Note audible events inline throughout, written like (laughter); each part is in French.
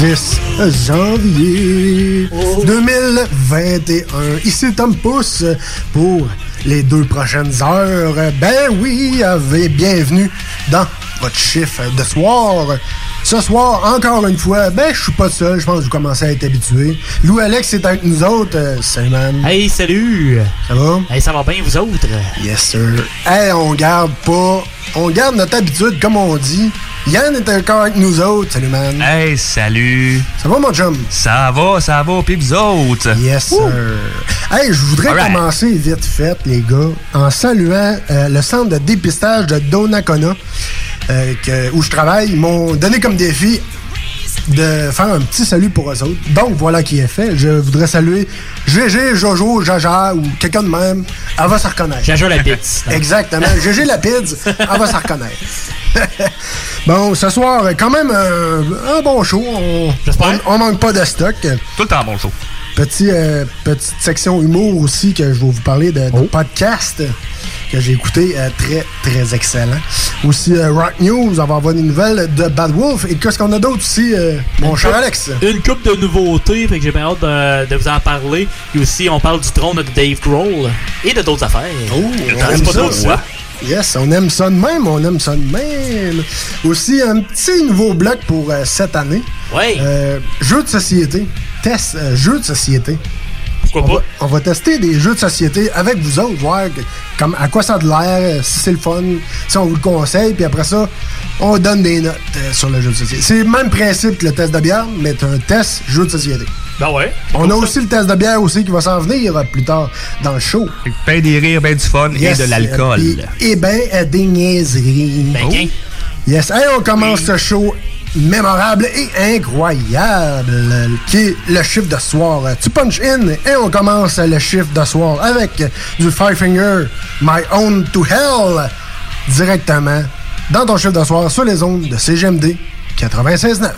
10 janvier 2021. Ici Tom Pousse pour les deux prochaines heures. Ben oui, bienvenue dans votre chiffre de soir. Ce soir, encore une fois, ben je suis pas seul, je pense que vous commencez à être habitué. Lou Alex est avec nous autres. Euh, salut man. Hey, salut! Ça va? Hey, ça va bien, vous autres? Yes sir. Hey, on garde pas. On garde notre habitude, comme on dit. Yann est encore avec nous autres. Salut man. Hey, salut! Ça va mon chum? Ça va, ça va, pis vous autres? Yes, sir. Hey, je voudrais commencer vite fait, les gars, en saluant euh, le centre de dépistage de Donnacona, euh, que- où je travaille. Ils m'ont donné comme défi de faire un petit salut pour eux autres. Donc, voilà qui est fait. Je voudrais saluer GG, Jojo, Jaja ou quelqu'un de même. Elle va se reconnaître. Jaja la pizza. (laughs) Exactement. GG la pizza, elle va se reconnaître. (laughs) bon, ce soir, quand même un, un bon show. On, on, on manque pas de stock. Tout le temps bon show. Petit, euh, petite section humour aussi que je vais vous parler de, de podcast que j'ai écouté, euh, très très excellent. Aussi euh, Rock News, on va avoir des nouvelles de Bad Wolf et qu'est-ce qu'on a d'autre aussi, euh, mon cher Alex? Une coupe de nouveautés, fait que j'ai bien hâte de, de vous en parler. Et aussi, on parle du trône de Dave Grohl et de d'autres affaires. Oh, on aime ça. Yes, on aime ça de même, on aime ça de même. Aussi, un petit nouveau bloc pour euh, cette année. Ouais. Euh, jeux de société. Test euh, jeux de société. Pourquoi on pas? Va, on va tester des jeux de société avec vous autres, voir que- comme, à quoi ça a de l'air, si c'est le fun, si on vous le conseille, puis après ça, on donne des notes euh, sur le jeu de société. C'est le même principe que le test de bière, mais c'est un test jeu de société. Ben ouais. On a aussi le test de bière aussi qui va s'en venir euh, plus tard dans le show. Ben des rires, ben du fun Yes, et de l'alcool. euh, puis- Et ben euh, des niaiseries. Ben, gain. Yes. Hey, on commence ce show mémorable et incroyable qui est le chiffre de soir. Tu punch in et on commence le chiffre de soir avec du Five Finger My Own to Hell directement dans ton chiffre de soir sur les ondes de CGMD 96.9.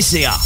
Ca.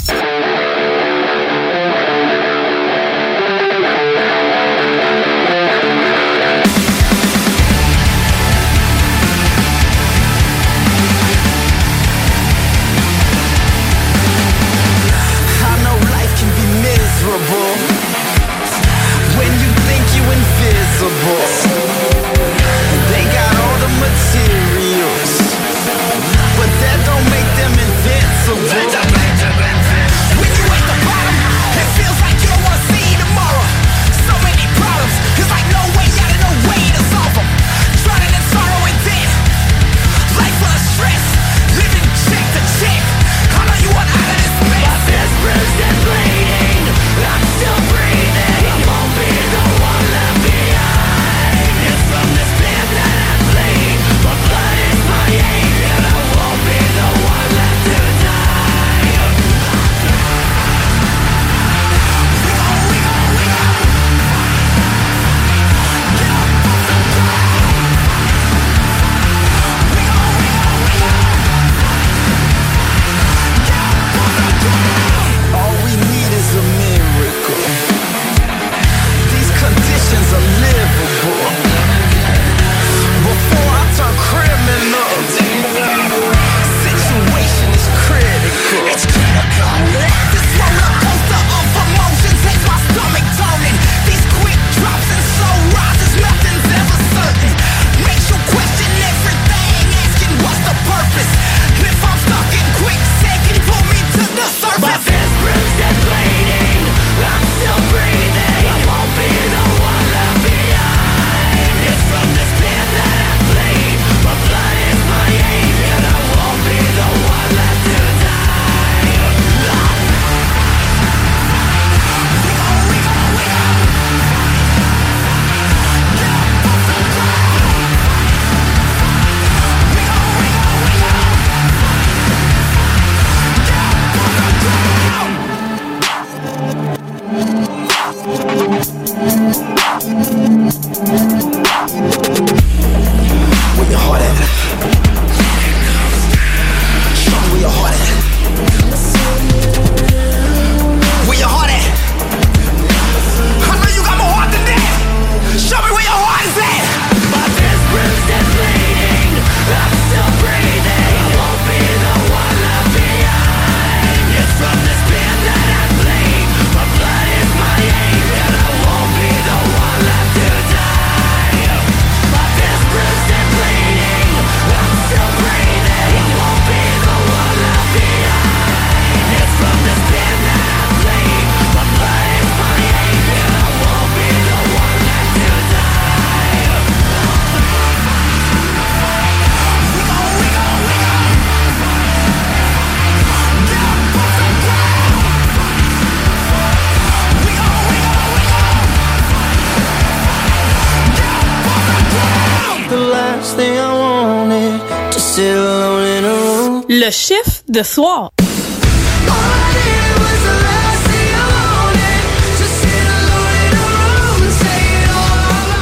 de soir.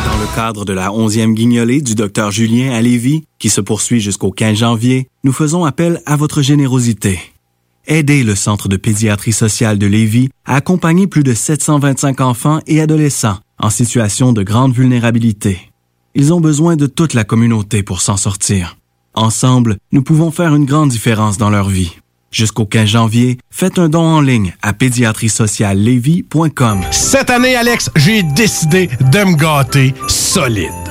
Dans le cadre de la 11e guignolée du docteur Julien à Lévis, qui se poursuit jusqu'au 15 janvier, nous faisons appel à votre générosité. Aidez le Centre de pédiatrie sociale de Lévis à accompagner plus de 725 enfants et adolescents en situation de grande vulnérabilité. Ils ont besoin de toute la communauté pour s'en sortir. Ensemble, nous pouvons faire une grande différence dans leur vie. Jusqu'au 15 janvier, faites un don en ligne à pédiatriesociallevy.com. Cette année, Alex, j'ai décidé de me gâter solide.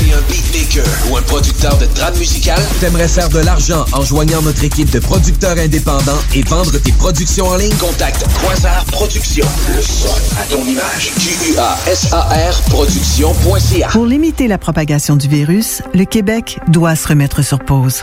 T'es un beatmaker ou un producteur de trame musicale? T'aimerais faire de l'argent en joignant notre équipe de producteurs indépendants et vendre tes productions en ligne? Contacte Quasar Productions. Le son à ton image. Q-U-A-S-A-R Productions.ca Pour limiter la propagation du virus, le Québec doit se remettre sur pause.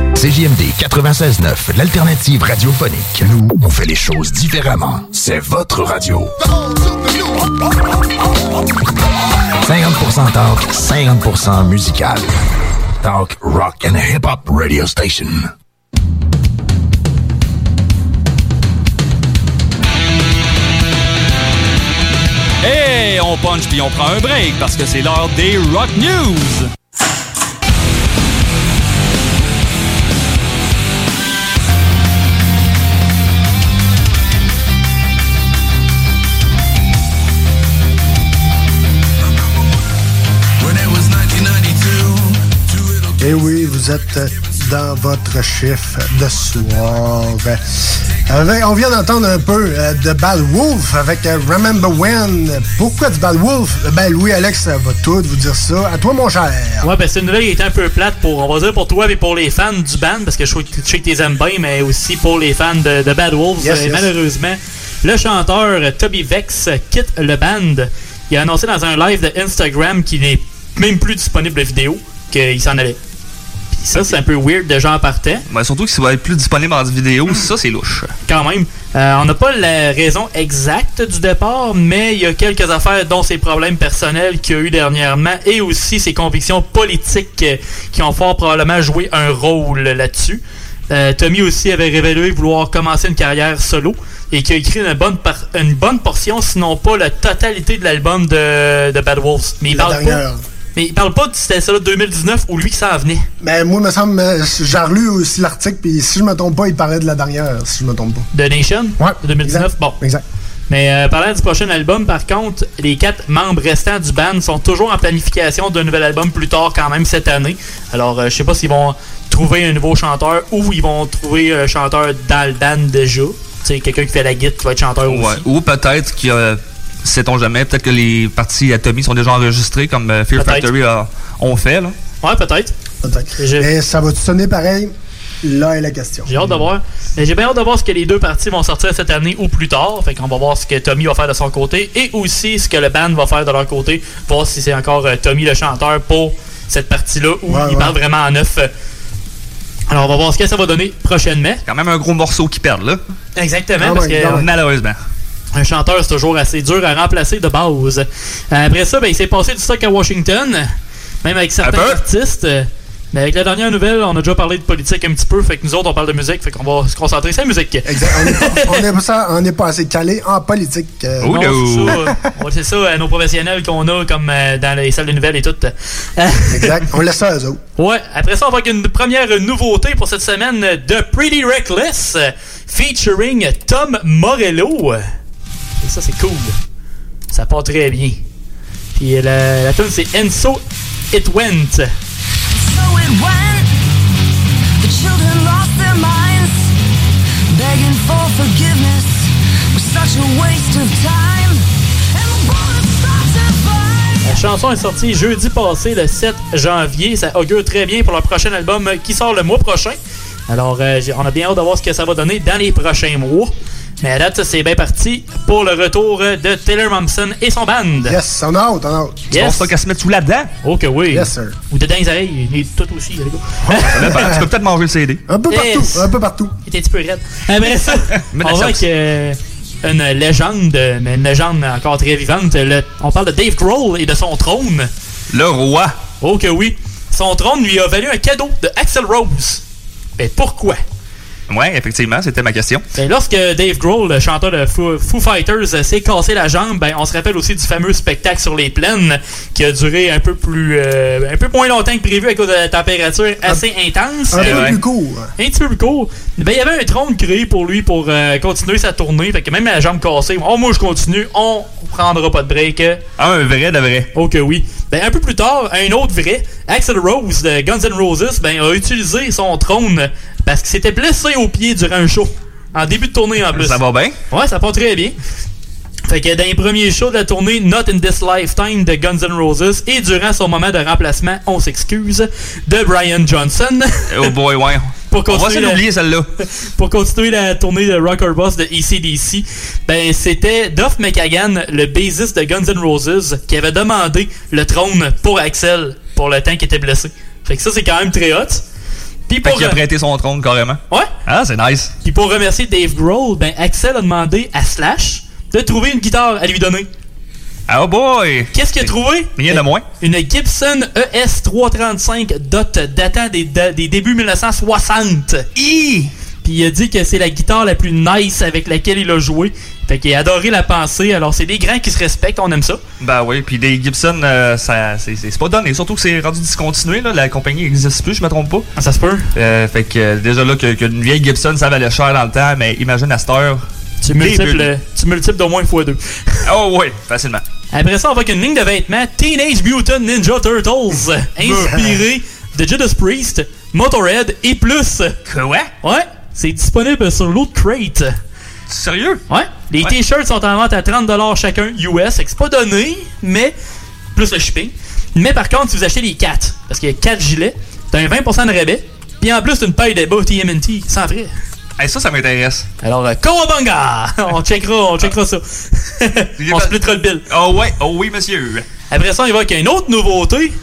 CJMD 96.9, l'alternative radiophonique. Nous, on fait les choses différemment. C'est votre radio. 50% talk, 50% musical. Talk, rock and hip-hop radio station. Et on punch puis on prend un break parce que c'est l'heure des Rock News. Et Eh oui, vous êtes dans votre chiffre de soir. Avec- on vient d'entendre un peu euh, de Bad Wolf avec euh, Remember When. Pourquoi du Bad Wolf? Ben Louis Alex ça va tout vous dire ça. À toi mon cher. Ouais, ben c'est une nouvelle qui était un peu plate pour, on va dire pour toi et pour les fans du band, parce que je, sais que- je sais que t'es aimes bien, mais aussi pour les fans de, de Bad Wolves. Yes, yes. Malheureusement, le chanteur euh, Toby Vex quitte le band. Il a annoncé dans un live de Instagram qu'il n'est même plus disponible de vidéo, qu'il s'en allait. Ça, c'est un peu weird de gens partant. Ben, surtout qu'il va être plus disponible en vidéo, ça c'est louche. Quand même. Euh, on n'a pas la raison exacte du départ, mais il y a quelques affaires, dont ses problèmes personnels qu'il a eu dernièrement et aussi ses convictions politiques qui ont fort probablement joué un rôle là-dessus. Euh, Tommy aussi avait révélé vouloir commencer une carrière solo et qui a écrit une bonne, par- une bonne portion, sinon pas la totalité de l'album de, de Bad Wolves. Mais il La parle dernière. pas. Mais il parle pas de c'était ça là, 2019 ou lui qui s'en venait. Ben moi, me semble, euh, j'ai relu aussi l'article, puis si je me trompe pas, il parlait de la dernière, si je me trompe pas. The Nation? Ouais. de 2019. exact. Bon. Exact. Mais euh, parlant du prochain album, par contre, les quatre membres restants du band sont toujours en planification d'un nouvel album plus tard quand même cette année. Alors, euh, je sais pas s'ils vont trouver un nouveau chanteur ou ils vont trouver un chanteur dans le band déjà. Tu sais, quelqu'un qui fait la guitare qui va être chanteur Ouais. aussi. Ou peut-être qu'il y a, sait-on jamais, peut-être que les parties à Tommy sont déjà enregistrées comme euh, Fear. Factory a- ont fait. Là. Ouais, peut-être. Peut-être. Et ça va-tu sonner pareil? Là est la question. J'ai hâte de voir. Mais j'ai bien hâte de voir ce que les deux parties vont sortir cette année ou plus tard. Fait qu'on va voir ce que Tommy va faire de son côté et aussi ce que le band va faire de leur côté. Voir si c'est encore euh, Tommy le chanteur pour cette partie-là où Ouais, il ouais. parle vraiment en neuf. Alors on va voir ce que ça va donner prochainement. Quand même un gros morceau qui perdent là. Exactement, Ah parce ouais, que ah ouais. Malheureusement. Un chanteur c'est toujours assez dur à remplacer de base. Après ça, ben, il s'est passé du stock à Washington, même avec certains artistes. Mais avec la dernière nouvelle, on a déjà parlé de politique un petit peu, fait que nous autres on parle de musique, fait qu'on va se concentrer sur la musique. Exact. On n'est pas, on est pas ça- on n'est pas assez calé en politique. euh, Non, c'est ça. Ouais, c'est ça, euh, nos professionnels qu'on a comme euh, dans les salles de nouvelles et tout. (laughs) Exact. On laisse ça à eux autres. Ouais, après ça, on va avec une première nouveauté pour cette semaine de Pretty Reckless featuring Tom Morello. Et ça, c'est cool. Ça part très bien. Puis euh, la, la tune c'est It Went. So it went. The children lost their minds, begging for forgiveness was such a waste of time. And the bullets stopped to fly. La chanson est sortie jeudi passé, le 7 janvier. Ça augure très bien pour leur prochain album qui sort le mois prochain. Alors, euh, on a bien hâte de voir ce que ça va donner dans les prochains mois. Mais à date, c'est bien parti pour le retour de Taylor Momsen et son band. Yes, on a hâte, on a hâte. Yes. penses pas qu'à se mettre sous la dent? Oh que oui. Yes, sir. Ou dedans les oreilles, mais tout aussi, les gars. Tu peux peut-être manger le CD. Un peu partout, Yes. un peu partout. Il était un petit peu raide. (laughs) Mets de on avec sauce. euh, une légende, mais une légende encore très vivante. Le- on parle de Dave Grohl et de son trône. Le roi. Oh que oui. Son trône lui a valu un cadeau de Axel Rose. Mais pourquoi? Ouais, effectivement, c'était ma question. Ben, lorsque Dave Grohl, le chanteur de Foo, Foo Fighters, s'est cassé la jambe, ben, on se rappelle aussi du fameux spectacle sur les plaines qui a duré un peu plus, euh, un peu moins longtemps que prévu à cause de la température assez intense. Un peu Euh, plus court. un petit peu plus court. Ben, il y avait un trône créé pour lui pour euh, continuer sa tournée. Fait que même la jambe cassée, oh, moi je continue, on prendra pas de break. Ah, un vrai de vrai. Oh que oui. Ben, un peu plus tard, un autre vrai, Axel Rose de Guns N' Roses, ben, a utilisé son trône parce qu'il s'était blessé au pied durant un show. En début de tournée en plus. Ça va bien? Ouais, ça part très bien. Fait que dans les premiers shows de la tournée Not in This Lifetime de Guns N' Roses et durant son moment de remplacement, on s'excuse, de Brian Johnson. Oh boy, ouais. (laughs) Pour On va continuer la- d'oublier celle-là. (laughs) pour continuer la tournée de Rocker Boss de ECDC, ben c'était Duff McKagan, le bassiste de Guns N' Roses, qui avait demandé le trône pour Axel pour le temps qu'il était blessé. Fait que ça c'est quand même très hot. Puis pour, a prêté son trône carrément. Ouais. Ah, c'est nice. puis pour remercier Dave Grohl, ben Axel a demandé à Slash de trouver une guitare à lui donner. Oh boy! Qu'est-ce qu'il a trouvé? Rien de moins. Une Gibson E ES335 dot datant des, des débuts 1960. Puis il a dit que c'est la guitare la plus nice avec laquelle il a joué. Fait qu'il a adoré la pensée. Alors c'est des grands qui se respectent, on aime ça. Ben oui, puis des Gibson, euh, ça, c'est, c'est- pas donné. Surtout que c'est rendu discontinué, là. La compagnie n'existe plus, je me trompe pas. Ah, ça se peut. Euh, fait que euh, déjà là, que- qu'une vieille Gibson, ça valait cher dans le temps, mais imagine à cette heure. Tu multiples, tu multiples d'au moins x2. (laughs) Oh oui, facilement. Après ça, on va avec une ligne de vêtements Teenage Mutant Ninja Turtles, (laughs) inspiré de Judas Priest, Motorhead et plus. Quoi? Ouais, c'est disponible sur Loot Crate. Sérieux? Ouais. Les t-shirts sont en vente à 30$ chacun US, c'est pas donné, mais plus le shipping. Mais par contre, si vous achetez les 4, parce qu'il y a 4 gilets, t'as un 20% de rabais, puis en plus t'as une paille de bas TMNT sans frais. Hey, ça, ça m'intéresse. Alors, euh, Kawabunga! (laughs) on checkera, on checkera ça. (laughs) on splittera le bill. Oh ouais, oh oui, monsieur. Après ça, il va avec une autre nouveauté.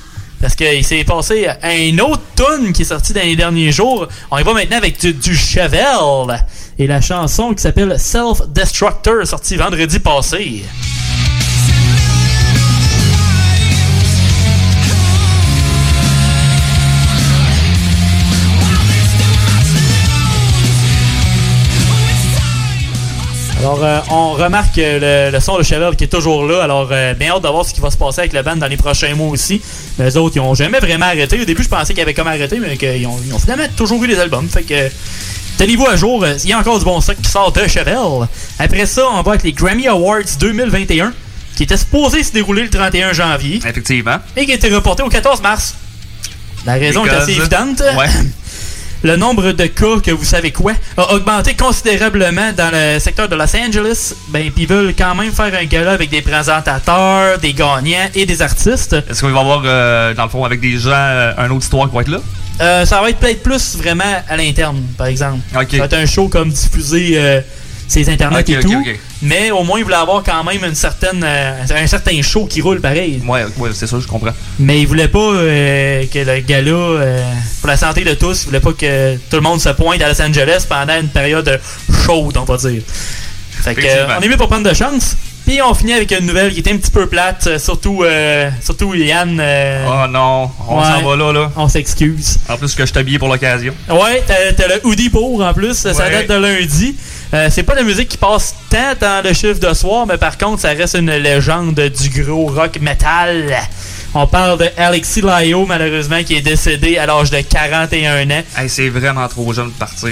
Parce qu'il s'est passé un autre tune qui est sorti dans les derniers jours. On y va maintenant avec du, du Chevelle. Et la chanson qui s'appelle Self-Destructor, sortie vendredi passé. Alors, euh, on remarque euh, le, le son de Chevelle qui est toujours là. Alors, euh, bien hâte de voir ce qui va se passer avec le band dans les prochains mois aussi. Mais les autres, ils ont jamais vraiment arrêté. Au début, je pensais qu'ils avaient comme arrêté, mais qu'ils ont, ils ont finalement toujours eu des albums. Fait que, tenez-vous à jour. euh, Il y a encore du bon stock qui sort de Chevelle. Après ça, on va avec les Grammy Awards 2021, qui étaient supposés se dérouler le 31 janvier Effectivement. et qui a été reporté au 14 mars. La raison est assez évidente. Ouais. (laughs) Le nombre de cas que vous savez quoi a augmenté considérablement dans le secteur de Los Angeles. Ben, puis ils veulent quand même faire un gala avec des présentateurs, des gagnants et des artistes. Est-ce qu'on va avoir, euh, dans le fond, avec des gens, euh, un autre histoire qui va être là? Euh, ça va être peut-être plus vraiment à l'interne, par exemple. Ok. Ça va être un show comme diffusé euh, ses internets Ok, et ok, tout. Mais au moins, ils voulaient avoir quand même une certaine, euh, un certain show qui roule pareil. Ouais, ouais, c'est ça, je comprends. Mais ils voulaient pas euh, que le gala, euh, pour la santé de tous, ils voulaient pas que tout le monde se pointe à Los Angeles pendant une période chaude, on va dire. Fait que, on est mieux pour prendre de chance. Puis on finit avec une nouvelle qui était un petit peu plate, surtout, euh, surtout Yann. euh, Oh non, on ouais, s'en va là, là. On s'excuse. En plus que je t'habille pour l'occasion. Ouais, t'as le hoodie pour en plus, ça date de lundi. Euh, c'est pas la musique qui passe tant dans le chiffre de soir, mais par contre, ça reste une légende du gros rock metal. On parle de Alexis Lio, malheureusement, qui est décédé à l'âge de 41 ans. Hey, c'est vraiment trop jeune de partir.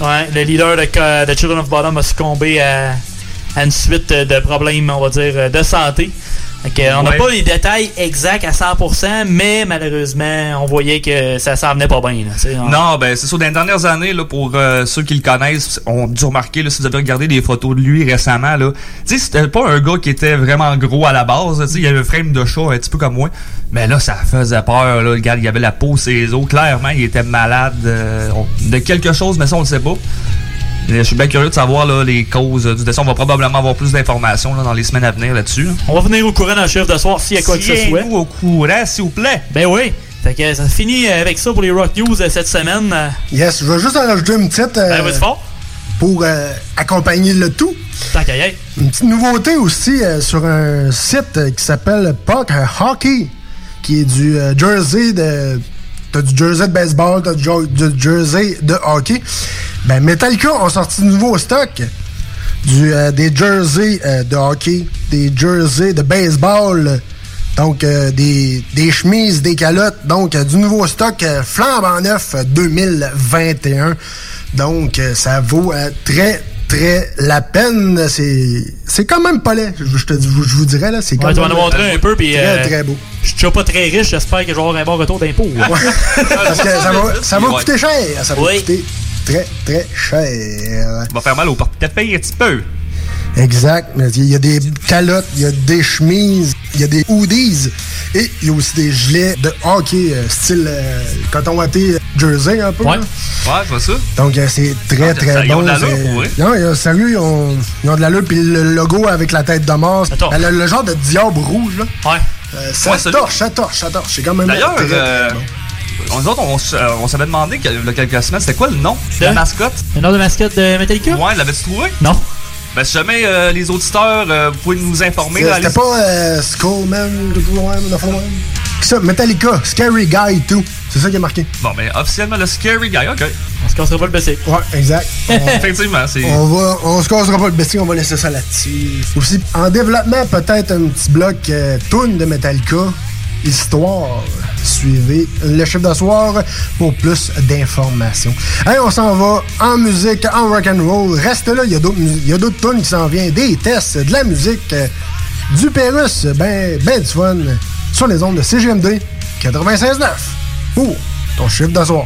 Ouais, le leader de, de Children of Bottom a succombé à, à une suite de problèmes, on va dire, de santé. Que, on n'a Ouais. pas les détails exacts à 100%, mais malheureusement, on voyait que ça s'en venait pas bien. là, on- Non, ben c'est sûr, dans les dernières années, là, pour euh, ceux qui le connaissent, ont dû remarquer, là, si vous avez regardé des photos de lui récemment, là, c'était pas un gars qui était vraiment gros à la base, il avait un frame de chat un petit peu comme moi, mais là, ça faisait peur, là, regarde, il y avait la peau, ses os, clairement, il était malade euh, de quelque chose, mais ça, on le sait pas. Je suis bien curieux de savoir là, les causes du décès. On va probablement avoir plus d'informations dans les semaines à venir là-dessus. là. On va venir au courant dans le chiffre de soir s'il y a quoi que ce soit. Au courant, s'il vous plaît. Ben oui. Fait que ça finit avec ça pour les Rock News euh, cette semaine. Euh, Yes, je vais juste en rajouter une petite. euh, Ben, fort. pour euh, accompagner le tout. Tant qu'à y être. Une petite nouveauté aussi euh, sur un site euh, qui s'appelle Puck Hockey, qui est du euh, jersey de. T'as du jersey de baseball, t'as du, du jersey de hockey. Ben, Metallica ont sorti du nouveau stock. Du, euh, des jerseys euh, de hockey, des jerseys de baseball, donc euh, des, des chemises, des calottes. Donc, du nouveau stock euh, flambant neuf euh, 2021. Donc, ça vaut très, très la peine. C'est c'est quand même pas laid, je, je te dis- je vous dirais. là. C'est quand Ouais, tu vas même nous montrer un peu. Puis, très, euh, très beau. Je suis déjà pas très riche, j'espère que je vais avoir un bon retour d'impôt. (laughs) Parce que ça va, ça va coûter cher. Ça va Oui. coûter très, très cher. Ça va faire mal au portefeuille un petit peu. Exact. Il y a des calottes, il y a des chemises, il y a des hoodies et il y a aussi des gilets de hockey euh, style euh, coton watté euh, jersey un peu. Ouais. là. Ouais, je vois ça. Donc euh, c'est très Ah, très ça, ils bon. ont de l'allure, c'est- pour vrai. Non, sérieux, ils ont, ils ont de l'allure. Puis le logo avec la tête de mort, ben, le, le genre de diable rouge, là. Ouais. ça Ouais, torche, ça torche, ça torche. C'est quand même D'ailleurs, euh, bon. nous autres, on, euh, s'avait demandé il y a quelques semaines, c'était quoi le nom de la mascotte? Le nom de mascotte de Metallica? Ouais, l'avais-tu trouvé? Non. Ben, si jamais euh, les auditeurs, euh, vous pouvez nous informer. là, C'était allez- pas euh, Skullman, tout. Ça, Metallica, Scary Guy 2. C'est ça qui est marqué. Bon, ben, officiellement, le Scary Guy, ok. On se cassera pas le BC. Ouais, exact. (laughs) Effectivement, c'est. On va, on se cassera pas le bestier, on va laisser ça là-dessus. Aussi, en développement, peut-être un petit bloc euh, tune de Metallica, histoire. Suivez le chiffre de pour plus d'informations. Hey, on s'en va en musique, en rock and roll. Reste là, il y a d'autres, tunes qui s'en viennent, des tests, de la musique, du Pérus, ben, ben du fun, sur les ondes de CGMD 96.9 pour ton chiffre de soir.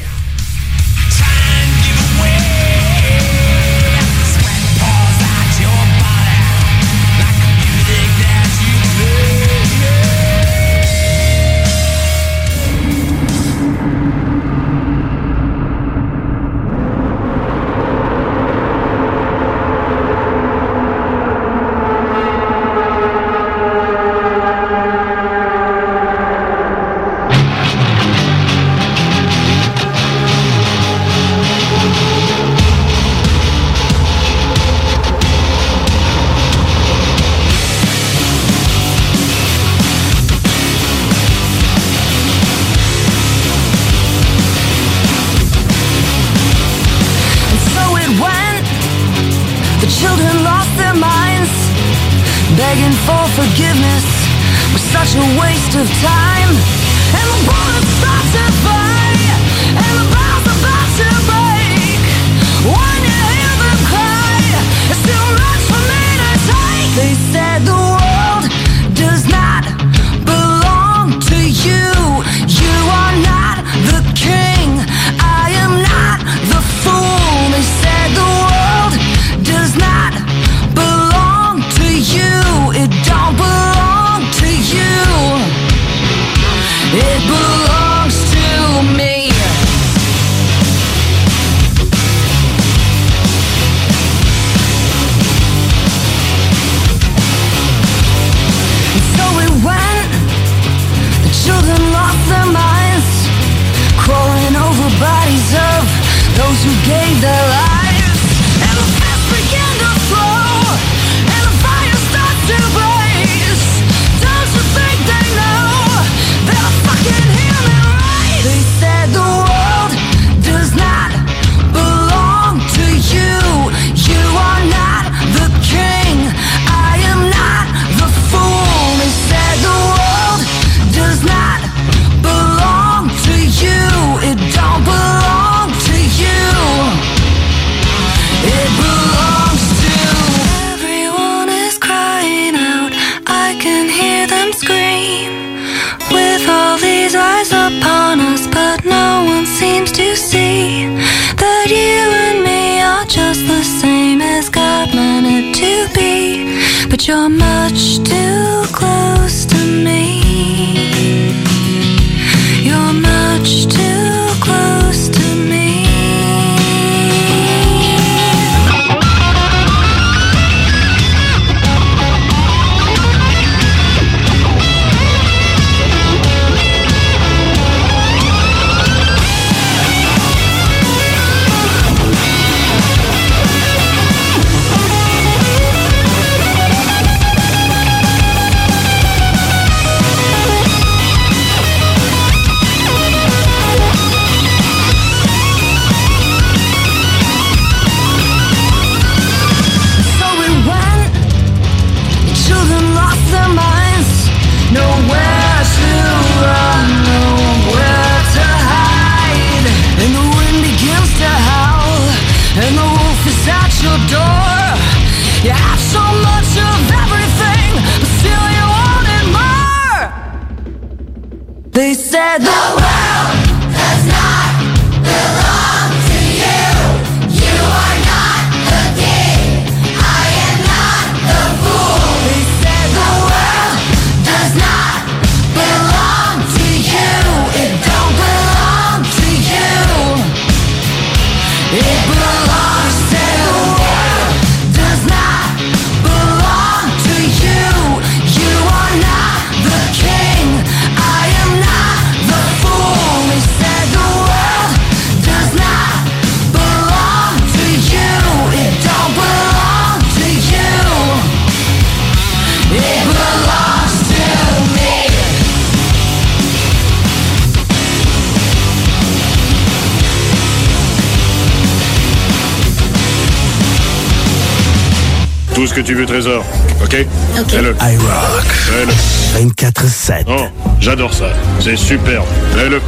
OK? OK. Fais-le. iRock. Fais-le. 24-7. Oh, j'adore ça. C'est superbe. Fais-le.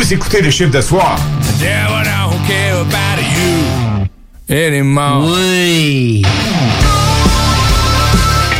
Vous écoutez les chiffres de soir. Yeah,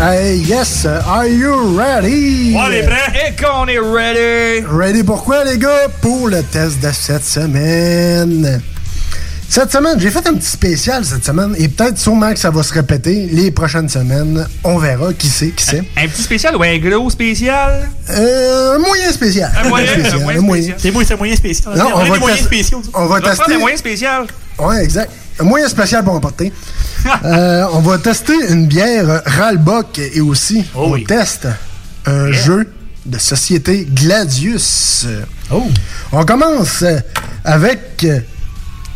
Hey, yes, are you ready? On est prêt? Et qu'on est ready! Ready pourquoi, les gars? Pour le test de cette semaine. Cette semaine, j'ai fait un petit spécial cette semaine et peut-être sûrement que ça va se répéter les prochaines semaines. On verra, qui sait, qui sait. Un petit spécial ou un gros spécial? Euh, un moyen spécial. Un moyen, spécial, un moyen. C'est c'est un moyen spécial. Non, on est va des moyens spéciaux. On va On tester. un moyen spécial. Ouais, exact. Un moyen spécial pour emporter. (laughs) Euh, on va tester une bière Ralbock et aussi on teste un jeu de société Gladius. On commence avec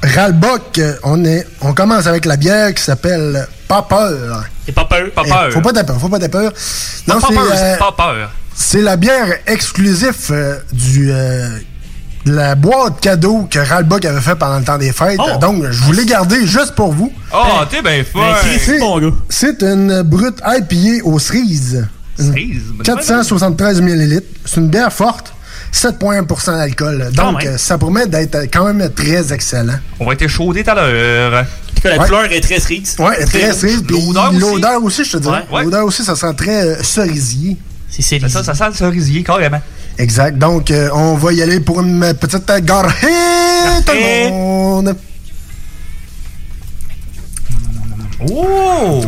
Ralbock. On, est, on commence avec la bière qui s'appelle Pas peur. Et pas peur, pas peur. Faut pas t'avoir peur, faut pas t'avoir peur. Non, pas c'est, peur, euh, c'est pas peur. c'est la bière exclusive euh, du euh, de la boîte cadeau que Ralbock avait fait pendant le temps des fêtes. Oh. Donc, je vous l'ai gardé juste pour vous. Oh, t'es bien fin! C'est- C'est une brute IPA aux cerises. Une Cerise? bonne 473 ml. C'est une bière forte. 7,1% d'alcool. Donc, euh, ça promet d'être quand même très excellent. On va être échaudé tout à l'heure. La Ouais. couleur est très cerise. Ouais, très cerise. Puis L'odeur aussi. l'odeur aussi, je te dirais. Ouais. L'odeur aussi, ça sent très euh, cerisier. C'est ça, ça sent le cerisier, carrément. Exact. Donc, euh, on va y aller pour une petite euh, gorgée, tout le monde. Oh!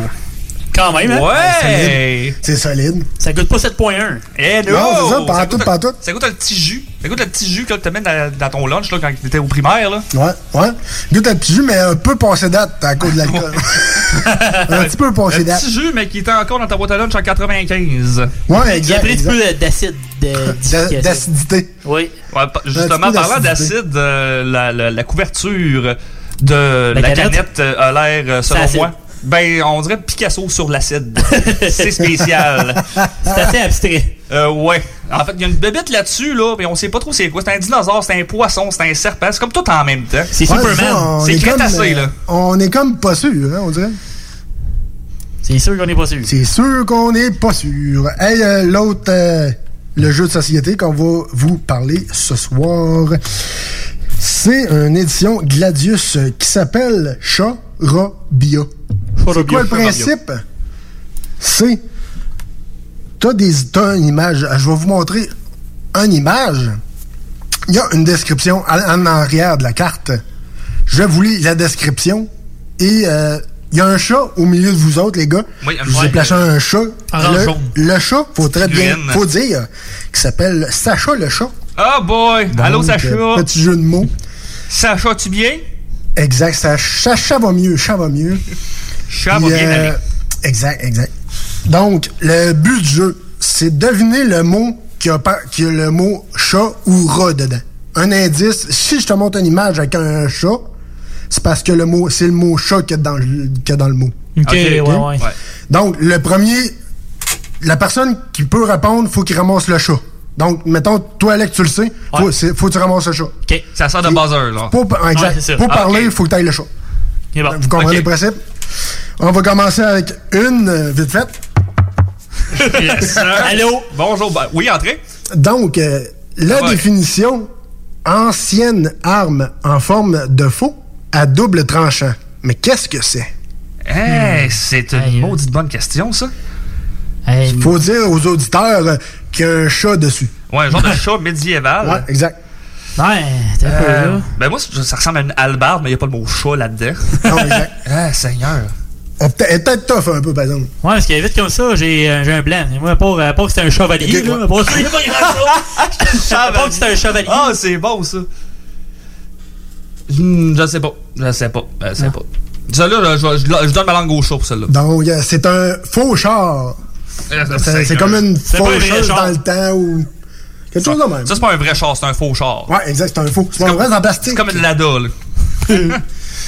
Quand même, hein? Ouais! C'est solide. Ça goûte pas 7.1. Eh Non, c'est ça, pas Ça tout, pas tout. Ça goûte le petit jus. Ça goûte le petit jus que tu mets dans, dans ton lunch là, quand tu étais au primaire. Là. Ouais, ouais. Goûte un petit jus, mais un peu passé date à cause de l'alcool. (laughs) un petit peu passé date. petit jus, mais qui était encore dans ta boîte à lunch en 95. Ouais, Il y a exact. pris un petit exact. peu d'acide. de- (laughs) D'a- D'acidité. Oui. Ouais, justement, parlant d'acide, euh, la, la- la couverture de La la, canette? canette, euh, a l'air, euh, selon acide. moi, ben, on dirait Picasso sur l'acide. (laughs) C'est spécial. C'est assez abstrait. Euh, ouais. En fait, il y a une bébête là-dessus, là, mais on sait pas trop c'est quoi. C'est un dinosaure, c'est un poisson, c'est un serpent. C'est comme tout en même temps. C'est Ouais, on C'est crétacé, euh, là. On est comme pas sûr, hein, on dirait. C'est sûr qu'on n'est pas sûr. C'est sûr qu'on n'est pas sûr. Hey, euh, l'autre, euh, le jeu de société qu'on va vous parler ce soir, c'est une édition Gladius euh, qui s'appelle Charabia. C'est quoi le principe? C'est. T'as des. T'as une image. Je vais vous montrer une image. Il y a une description à- en arrière de la carte. Je vous lis la description. Et euh, il y a un chat au milieu de vous autres, les gars. Oui, je vous ai placé euh, un chat. Le, le chat, faut très bien, faut dire, qui s'appelle Sacha le chat. Oh boy! Allô, Sacha? euh, Petit jeu de mots. Sacha, tu bien? Exact, ça, ça, ça va mieux, ça va mieux. Ça va bien euh, aller. Exact, exact. Donc, le but du jeu, c'est de deviner le mot qui a, pas- qui a le mot chat ou rat dedans. Un indice, si je te montre une image avec un chat, c'est parce que le mot, c'est le mot chat qu'il y a dans le, qu'il y a dans le mot. Ok, ouais, ouais. Donc, le premier, la personne qui peut répondre, faut qu'il ramasse le chat. Donc, mettons, toi, Alex, tu le sais, faut, faut que tu ramasses le chat. OK. Ça sert de buzzer, là. Pour, exact. Pour Ah, parler, il faut que tu ailles le chat. Bon. Vous comprenez le principe? On va commencer avec une, euh, vite fait. Yes. Allô? Bonjour. Ben, oui, entrez. Donc, euh, la Ah définition, ancienne arme en forme de faux à double tranchant. Mais qu'est-ce que c'est? Hey, c'est une maudite bonne question, ça. Il faut dire aux auditeurs euh, qu'il y a un chat dessus. Ouais, un genre de (laughs) chat médiéval. Ouais, exact. Ouais, peu Euh, là. ben moi, ça ça ressemble à une hallebarde, mais il n'y a pas le mot chat là-dedans. (laughs) Non, exact. ah, Seigneur. Elle est peut-être tough un peu, par exemple. Ouais, parce que vite comme ça, j'ai euh, j'ai un blanc. Et Moi, pas, pas que c'était un chevalier, Ok, là. ouais. Pas pas grand-chose. (laughs) Pas que c'était un chevalier. Ah, c'est bon, ça. Hmm, je sais pas. Je sais pas. Je Ah. sais pas. Celle-là, là, je, je- je donne ma langue au chat pour celle-là. Donc, c'est un faux char. C'est c'est comme une pas faucheuse char. dans le temps ou quelque chose de même. Ça, c'est pas un vrai char, c'est un faux char. Ouais, exact, c'est un faux. C'est un vrai en plastique. C'est comme une Lada, là. (laughs)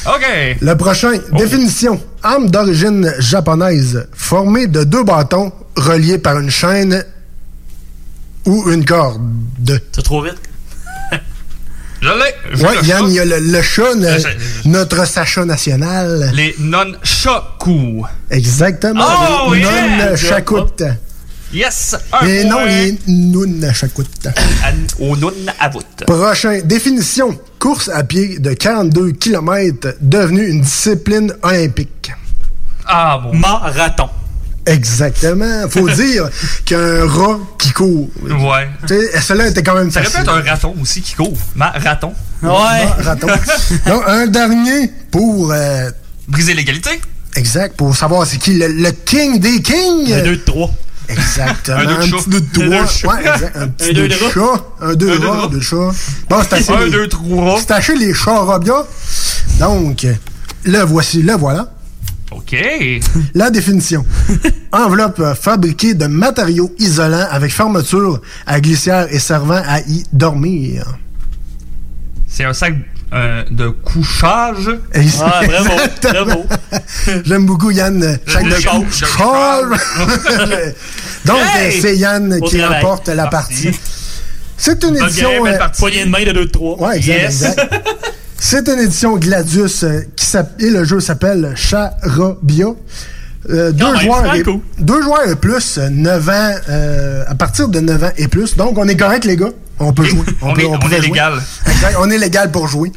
OK. Le prochain, Oh. définition. Arme d'origine japonaise, formée de deux bâtons reliés par une chaîne ou une corde. C'est trop vite. Je l'ai. Ouais, Yann, il y a le, le chat, le- notre Sacha national. Les non-chaku. Exactement. Oh, les yeah! non chakout. Yes! Un Et non, point. les nun chakout. An- Au nun avut. Prochain, définition. Course à pied de 42 km devenue une discipline olympique. Ah, bon. Marathon. Exactement. Faut (laughs) dire qu'un rat qui court. Ouais. Tu sais, celle-là était quand même Ça facile. répète un raton aussi qui court. Marathon. Ah, raton. (laughs) Donc, un dernier pour... euh, Briser l'égalité. exact, pour savoir c'est qui le, le king des kings. Un, deux, trois. Exactement. Un deux de un chat. petit deux de Un deux trois. de chat. Ouais, exact. Un petit de chat. Un deux rats, rat. deux chats. Bon, c'est assez. Un, les- deux, trois. C'est assez les chats robia. Donc, le voici, le voilà. OK. (laughs) La définition. (laughs) Enveloppe euh, fabriquée de matériaux isolants avec fermeture à glissière et servant à y dormir. C'est un sac euh, de couchage. Ah, bravo, bravo. (laughs) J'aime beaucoup Yann. euh, Chaque de char. (laughs) Donc, Hey! euh, c'est Yann Bon qui travail. remporte la partie. C'est une édition. euh. Poignée de main de deux, de trois. Ouais, exact, Yes. exact. (laughs) C'est une édition Gladius euh, qui s'appelle, et le jeu s'appelle Charabia. Euh, deux, même, joueurs et, cool. deux joueurs et plus, euh, 9 ans, euh, à partir de 9 ans et plus. Donc, on est correct, les gars. On peut jouer. (laughs) On peut- est- on est légal. Exact, on est légal pour jouer.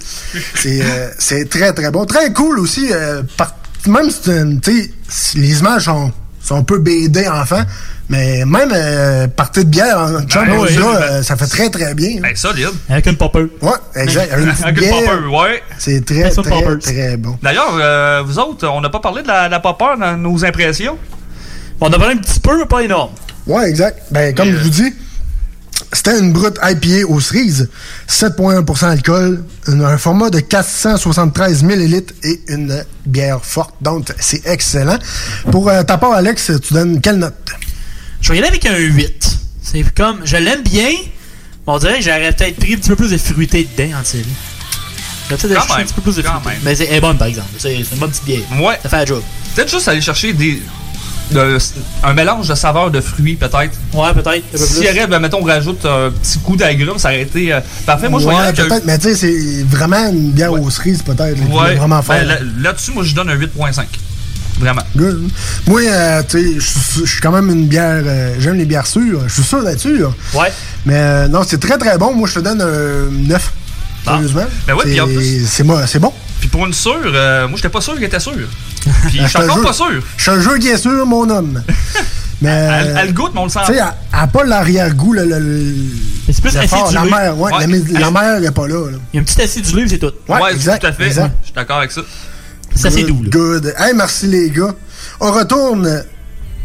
C'est euh, c'est très, très bon. Très cool aussi. euh, par- même si, euh, tu sais, si les images sont, sont un peu BD enfants, mais même euh, partie de bière en chum, Ben oui. là, euh, ça fait très, très bien. Hey, solide. Avec une popper. Ouais, exact. Avec une Avec une bière. popper, ouais. C'est très, très, Poppers. très bon. D'ailleurs, euh, vous autres, on n'a pas parlé de la, la popper dans nos impressions? On a parlé un petit peu, mais pas énorme. Ouais, exact. Ben, comme je vous dis, c'était une brute IPA aux cerises, 7,1% d'alcool, un, format de 473 millilitres et une bière forte. Donc, c'est excellent. Pour euh, ta part, Alex, tu donnes quelle note? Je vais y aller avec un 8. C'est comme, je l'aime bien, mais on dirait que j'aurais peut-être pris un petit peu plus de fruité dedans en série. J'aurais peut-être ajouté un petit peu plus de quand fruité. même. Mais c'est elle est bonne, par exemple. C'est c'est une bonne petite bière. Ouais. Ça fait la job. Peut-être juste aller chercher des. De- un mélange de saveurs de fruits, peut-être. Ouais, peut-être. S'il y aurait, ben, mettons, on rajoute un petit coup d'agrumes, ça aurait été euh, parfait. Moi, je vais y ouais, peut-être, mais tu sais, c'est vraiment une bière aux cerises, peut-être. Ouais. vraiment fort. Ben, là- Là-dessus, moi, je donne un 8.5. Vraiment. Good. Moi, euh, tu sais, je suis- quand même une bière. euh, J'aime les bières sûres. Je suis sûr d'être sûr. Ouais. Mais euh, non, c'est très très bon. Moi, je te donne un 9. Sérieusement? Ben ouais, C'est- puis en plus- C'est mo- c'est bon. Puis pour une sûre, euh, moi, j'étais pas sûr qu'elle était sûre. (laughs) Puis je suis te encore jure. pas sûr. Je suis un jeu qui est sûr, mon homme. (laughs) Mais. Elle, elle goûte, mais on le sent. Tu sais, elle elle a pas l'arrière-goût, le, le, le- c'est plus. La mère, ouais, Ouais. La, la, Elle- mère est pas là. là. Il y a un petit acide du livre, c'est tout. Ouais, Ouais, exact, tout à fait. exact. Je suis d'accord avec ça. Ça, c'est doux. Good, là. Good. Hey, merci les gars. On retourne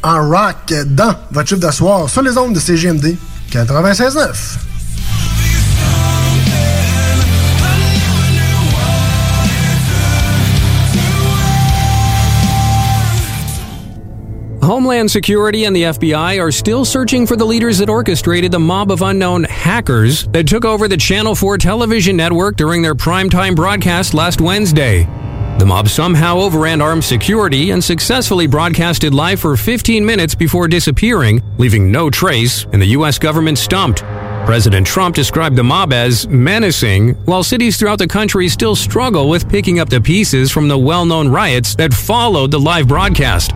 en rock dans votre chiffre de soir sur les ondes de CGMD 96.9. Homeland Security and the FBI are still searching for the leaders that orchestrated the mob of unknown hackers that took over the Channel 4 television network during their primetime broadcast last Wednesday. The mob somehow overran armed security and successfully broadcasted live for 15 minutes before disappearing, leaving no trace, and the U.S. government stumped. President Trump described the mob as menacing, while cities throughout the country still struggle with picking up the pieces from the well known riots that followed the live broadcast.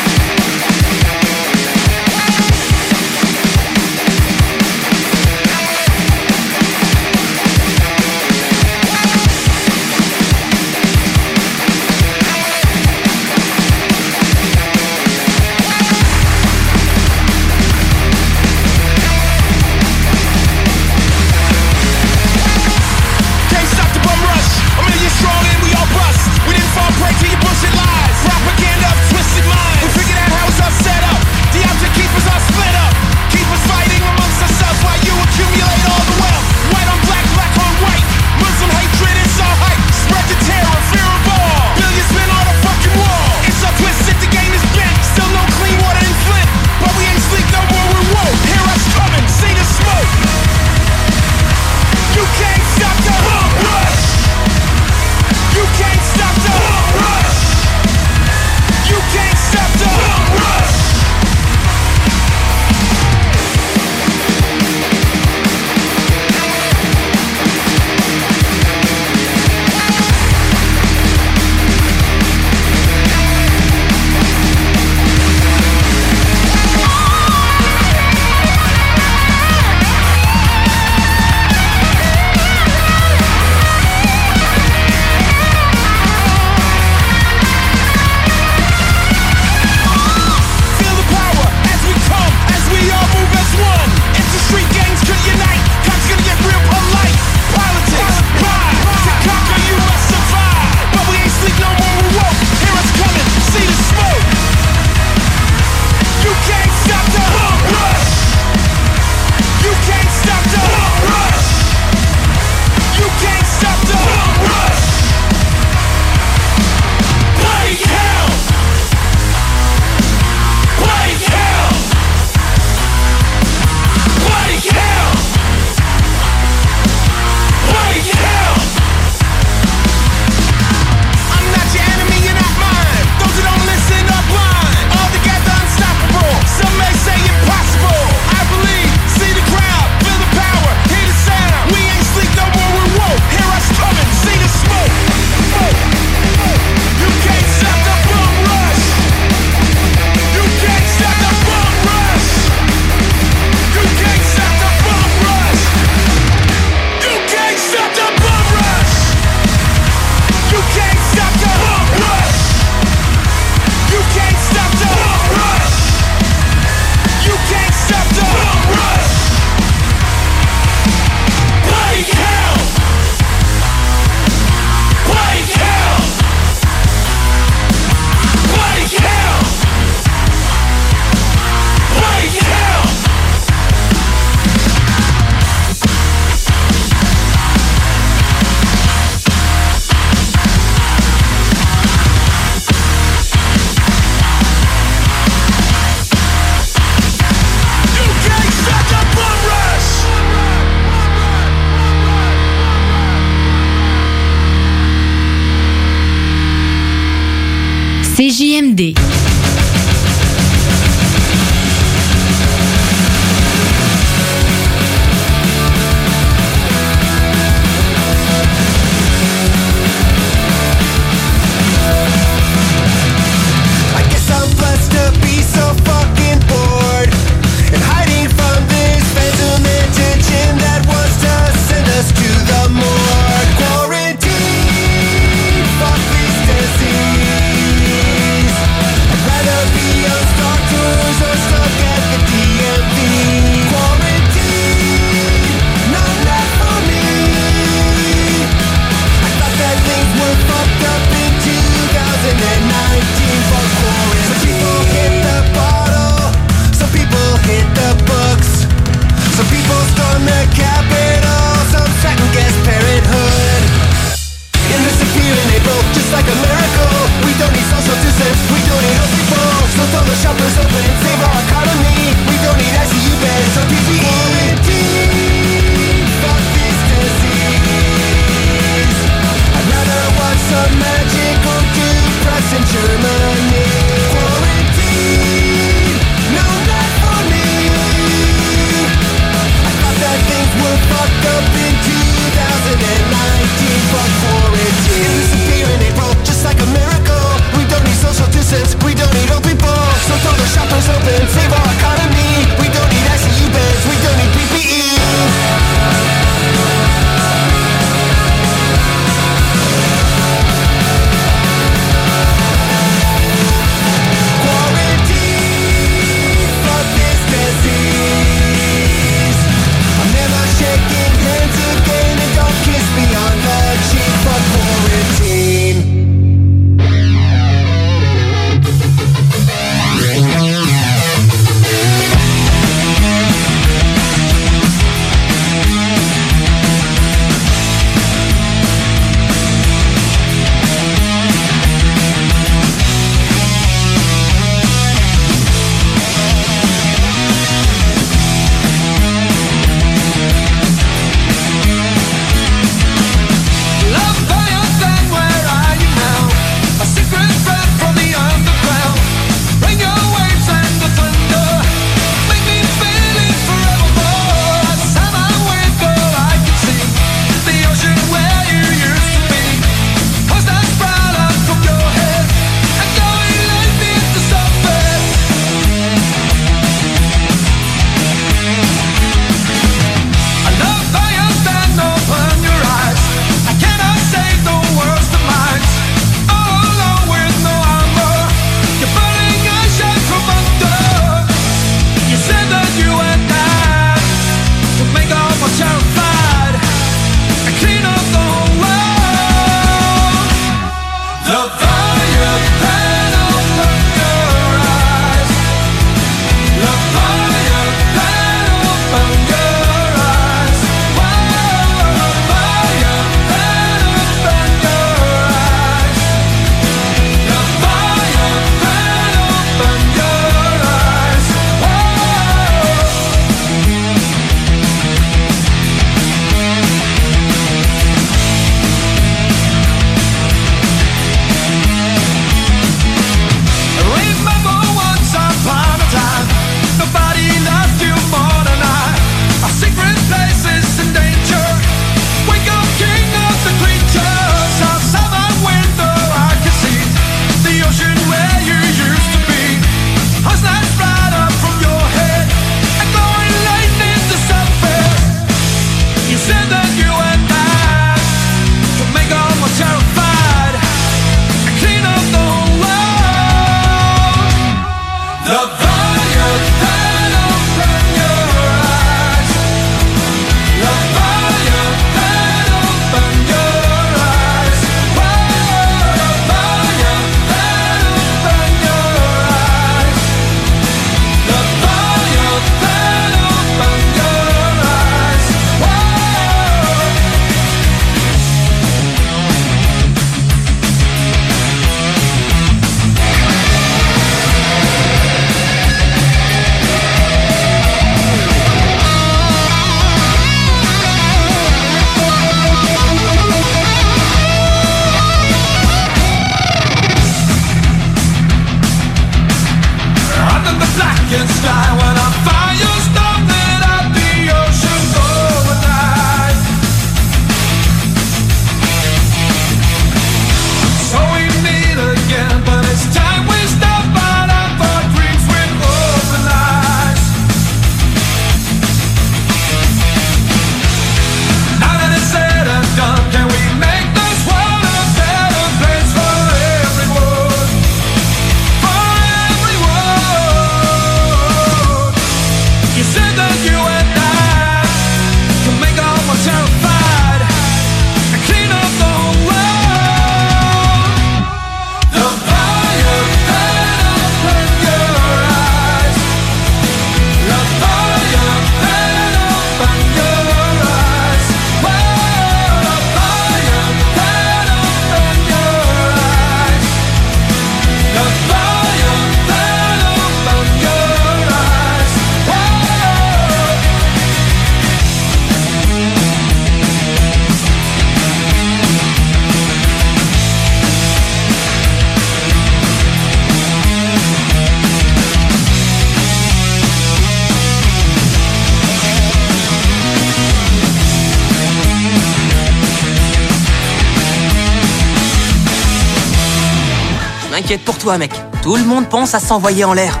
Toi, mec. Tout le monde pense à s'envoyer en l'air.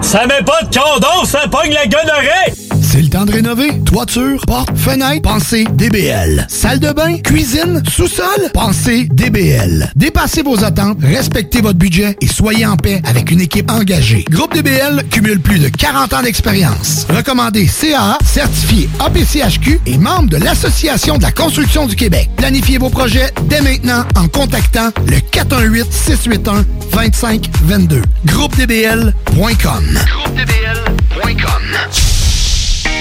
Ça met pas de condom, ça pogne la gonorrhée! C'est le temps de rénover. Toiture, porte, fenêtre, pensez DBL. Salle de bain, cuisine, sous-sol, pensez DBL. Dépassez vos attentes, respectez votre budget et soyez en paix avec une équipe engagée. Groupe DBL cumule plus de 40 ans d'expérience. Recommandé CAA, certifié APCHQ et membre de l'Association de la construction du Québec. Planifiez vos projets dès maintenant en contactant le 418-681-2522. GroupeDBL.com. GroupeDBL.com.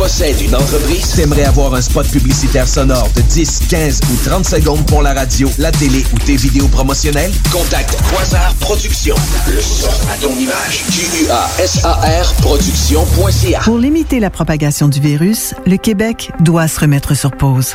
Une entreprise, t'aimerais avoir un spot publicitaire sonore de 10, 15 ou 30 secondes pour la radio, la télé ou tes vidéos promotionnelles? Contacte Quasar Productions. Le son à ton image. Q-U-A-S-A-R Pour limiter la propagation du virus, le Québec doit se remettre sur pause.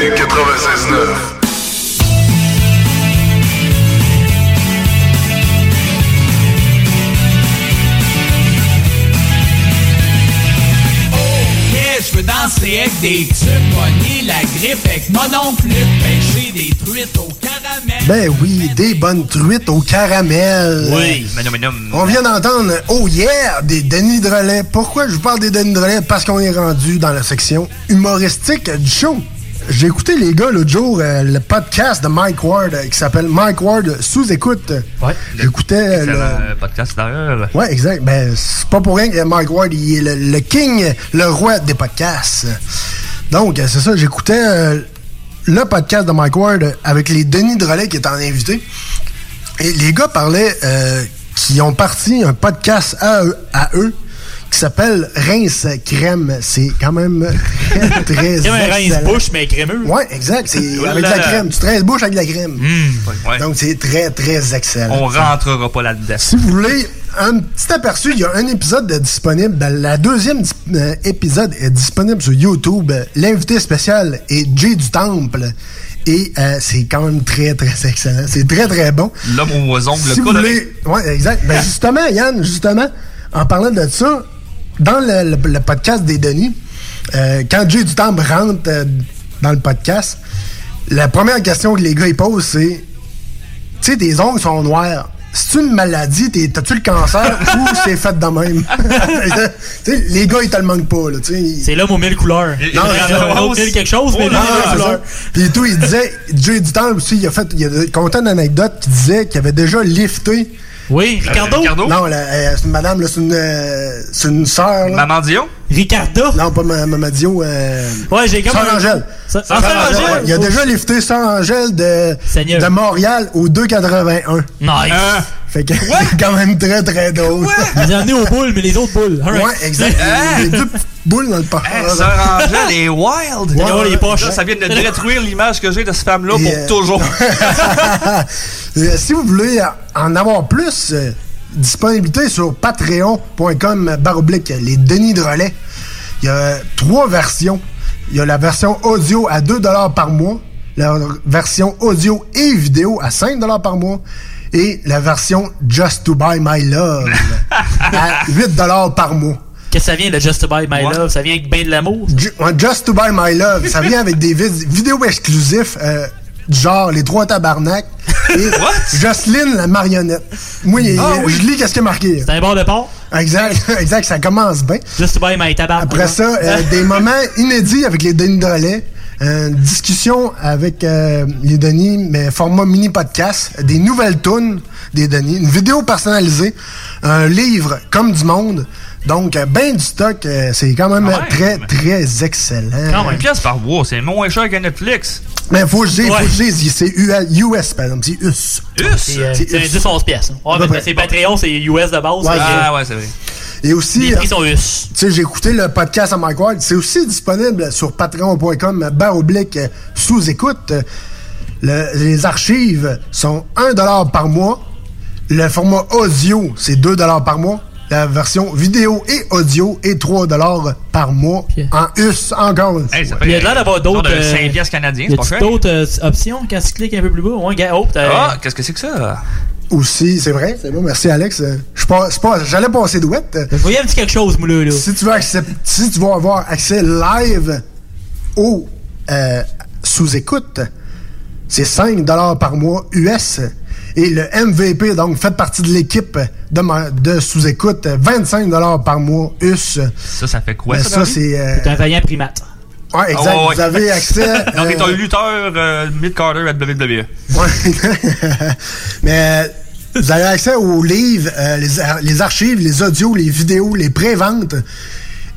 CGMD 96.9. Yeah, je veux danser avec des tubes, pogner la grippe avec mon oncle, pêcher des truites au caramel. Ben oui, des bonnes truites au caramel. Oui, mais non, mais non. On vient d'entendre Oh yeah des Denis Drolet. Pourquoi je vous parle des Denis Drolet? Parce qu'on est rendu dans la section humoristique du show. J'ai écouté les gars l'autre jour euh, le podcast de Mike Ward euh, qui s'appelle Mike Ward sous écoute. Ouais. J'écoutais euh, le- podcast d'ailleurs. Ouais, exact. Ben, c'est pas pour rien que Mike Ward, il est le, le king, le roi des podcasts. Donc, c'est ça, j'écoutais le podcast de Mike Ward avec les Denis Drolet qui étaient en invité. Et les gars parlaient qui ont parti un podcast à eux, à eux qui s'appelle Rince Crème. C'est quand même (laughs) très, très Comme un excellent. rince-bouche, mais crémeux. Ouais, exact. C'est avec de la crème. Tu te rinces-bouche avec de la crème. ouais. Donc, c'est très, très excellent. On rentrera pas là-dedans. Si vous voulez un petit aperçu, il y a un épisode de disponible. Ben, La deuxième euh, épisode est disponible sur YouTube. L'invité spécial est Jay du Temple. Et euh, c'est quand même très, très (laughs) excellent. C'est très, très bon. L'homme aux ongles Si vous colorés. voulez, ouais, exact. Ben, justement, Yann, justement, en parlant de ça, dans le, le- le podcast des Denis, euh, quand Jay du Temple rentre euh, dans le podcast, la première question que les gars ils posent, c'est Tu sais, tes ongles sont noirs. c'est une maladie, t'es- t'as-tu le cancer (laughs) ou c'est fait de même? (laughs) Tu sais, les gars, ils te le manquent pas. là. C'est l'homme aux mille couleurs. Non, Il y en a un autre mille quelque chose, mais Non, il a c'est des couleurs. ça. Puis tout, il disait, Jay du temps aussi, il a fait, il a conté une anecdote qui disait qu'il avait déjà lifté. Oui, Ricardo? Ricardo? Non, la- euh, c'est une madame, là, c'est une, euh, c'est une sœur. là. Maman Dion? Ricardo? Non, pas ma- Maman Dio. Euh, Ouais, j'ai comme Sœur un- Angèle. Sœur Angèle. Il a déjà lifté Sœur Angèle de, de Montréal au 281. Nice. Fait que c'est (laughs) quand même très très drôle. Il les a amenés aux boules, mais les autres boules. Ouais, exact. (laughs) Les deux boules dans le parc. Hey, Sœur Angèle est wild! Ouais, ouais, les poches. Là, ça vient de détruire l'image que j'ai de cette femme-là pour euh, toujours. (laughs) Euh, si vous voulez en avoir plus, euh, disponibilité sur patreon.com baroblique les Denis de relais. Il y a trois versions. Il y a la version audio à 2 par mois, la version audio et vidéo à 5 par mois et la version Just to Buy My Love (laughs) à 8 par mois. Qu'est-ce que ça vient de Just to Buy My Ouais. Love? Ça vient avec ben de l'amour? Ju- Just to Buy My Love, ça vient avec des vid- vidéos exclusifs, euh, genre Les Trois Tabarnak et (laughs) Jocelyne la marionnette. Moi, Ah oui. je lis qu'est-ce qui est marqué. C'est un bord de port? Exact, (laughs) exact, ça commence bien. Just Buy My Tabac. Après ça, euh, (laughs) des moments inédits avec les Denis Drolet. Une discussion avec euh, les Denis, mais format mini podcast, des nouvelles tunes des Denis, une vidéo personnalisée, un livre comme du monde. Donc, euh, ben du stock, euh, c'est quand même très, très excellent. Non, une pièce par mois, c'est moins cher que Netflix. Mais faut que je dise, faut Ouais. que je dise, c'est US, par exemple, c'est US. US? C'est euh, C'est c'est US. 10-11 pièces. Ouais, mais c'est Patreon, c'est US de base. Ouais, Ah ouais, c'est vrai. Et aussi, Les prix sont US. Tu sais, j'ai écouté le podcast à Mike Ward. C'est aussi disponible sur patreon.com, barre oblique, euh, sous-écoute. Le- les archives sont 1$ par mois. Le format audio, c'est 2$ par mois. La version vidéo et audio est 3$ par mois. En US, encore une. Hey, il y a l'air d'avoir d'autres. de euh, 5 piastres canadiens, y c'est pas cher. d'autres euh, options quand tu cliques un peu plus bas? Ouais, gars, oh, t'as- Ah, qu'est-ce que c'est que ça? Aussi, c'est vrai. C'est bon, merci Alex. Euh, je pas, pas, j'allais passer douette. Je voyais un petit quelque chose, mouleux, là. Si tu veux si tu veux avoir accès live au euh, sous-écoute, c'est 5 par mois US. Et le MVP, donc, fait partie de l'équipe de, ma- de sous-écoute, 25 par mois US. Ça, ça fait quoi, Ben, ça? ça, David? c'est... euh, C'est un vaillant primate. ouais, exact. Ah, ouais. Vous avez accès... (laughs) Donc, t'es euh, un lutteur euh, mid-carter à WWE. Ouais. (laughs) Mais euh, vous avez accès aux livres, euh, les, ar- les archives, les audios, les vidéos, les préventes.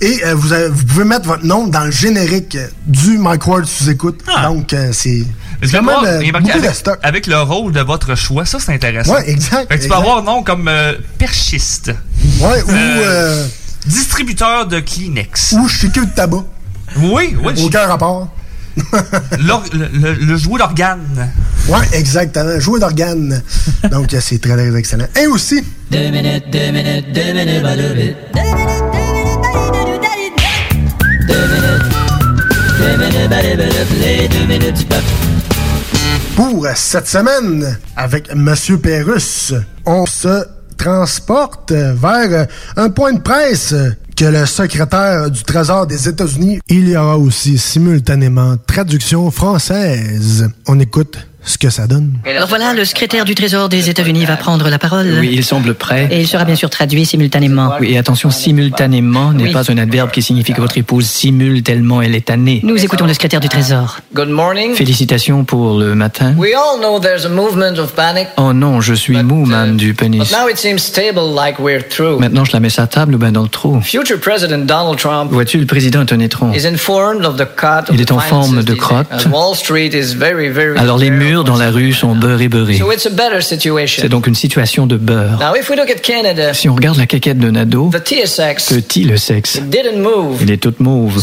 Et euh, vous, avez- vous pouvez mettre votre nom dans le générique du Mike Ward sous-écoute. Donc, euh, c'est Parce que moi, euh, avec, le rôle de votre choix, ça c'est intéressant. Ouais, exact, Fait que tu exact. peux avoir un nom comme euh, perchiste. Ouais, ou, Euh, euh, distributeur de Kleenex. ou chez de tabac. Oui, oui. Aucun rapport. (laughs) Le, le, le jouet d'organe. Ouais, exactement. Jouer d'organes. Donc, euh, c'est très, très excellent. Et aussi, Deux minutes, deux minutes, deux minutes, pas deux minutes. Deux minutes, deux minutes, pas deux minutes. Les deux minutes, pas pour cette semaine, avec Monsieur Pérus, on se transporte vers un point de presse que le secrétaire du Trésor des États-Unis, il y aura aussi simultanément traduction française. On écoute ce que ça donne. Alors voilà, le secrétaire du Trésor des États-Unis va prendre la parole. Oui, il semble prêt. Et il sera bien sûr traduit simultanément. Oui, et attention, simultanément n'est Oui. pas un adverbe qui signifie que votre épouse simule tellement elle est tannée. Nous écoutons le secrétaire du Trésor. Good morning. Félicitations pour le matin. We all know there's a movement of panic, Oh non, je suis mou, man, du but pénis. now it seems stable like we're through. Maintenant, je la mets sur la table ou ben dans le trou. Future President Donald Trump Vois-tu, le président est un étron. is informed of the cut of Il est en forme de crotte. Wall Street is very, very Alors les murs dans la rue sont beurrés beurrés. C'est donc une situation de beurre. Si on regarde la caquette the TSX petit le sexe, il est toute mauve.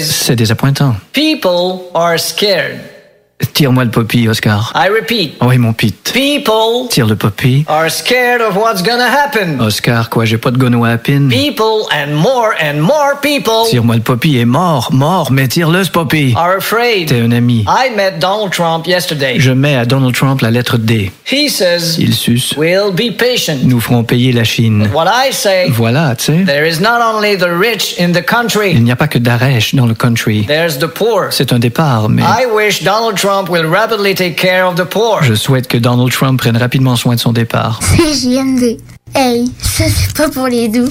C'est désappointant. people are scared. Tire-moi le poppy, Oscar. I repeat, oui, mon pite. people Tire le poppy. are scared of what's gonna happen. Oscar, quoi, j'ai pas de gono à pin. People and more and more people Tire-moi le poppy est mort, mort, mais tire-le ce poppy. are afraid. T'es un ami. I met Donald Trump yesterday. Je mets à Donald Trump la lettre D. He says, Il suce. We'll be patient. Nous ferons payer la Chine. What I say, Voilà, tu sais. there is not only the rich in the Il country, n'y a pas que d'Arèche dans le country. there's the poor. C'est un départ, mais I wish Donald Trump Trump will rapidly take care of the poor. Je souhaite que Donald Trump prenne rapidement soin de son départ. (laughs) CJMD. Hey, ça c'est pas pour les doux.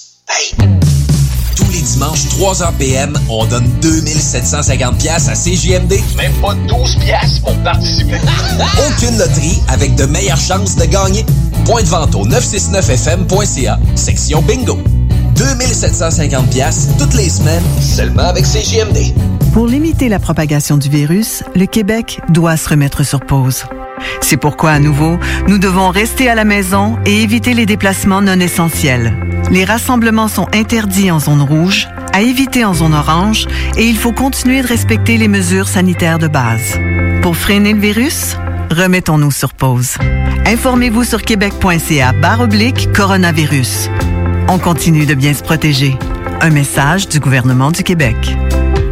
Tous les dimanches, 3h PM, on donne 2750 pièces à CJMD. Même pas 12 pièces pour participer. (laughs) Aucune loterie avec de meilleures chances de gagner. Point de vente au 969fm.ca, section bingo. 2750 pièces toutes les semaines, seulement avec CJMD. Pour limiter la propagation du virus, le Québec doit se remettre sur pause. C'est pourquoi, à nouveau, nous devons rester à la maison et éviter les déplacements non essentiels. Les rassemblements sont interdits en zone rouge, à éviter en zone orange, et il faut continuer de respecter les mesures sanitaires de base. Pour freiner le virus, remettons-nous sur pause. Informez-vous sur québec.ca oblique coronavirus. On continue de bien se protéger. Un message du gouvernement du Québec.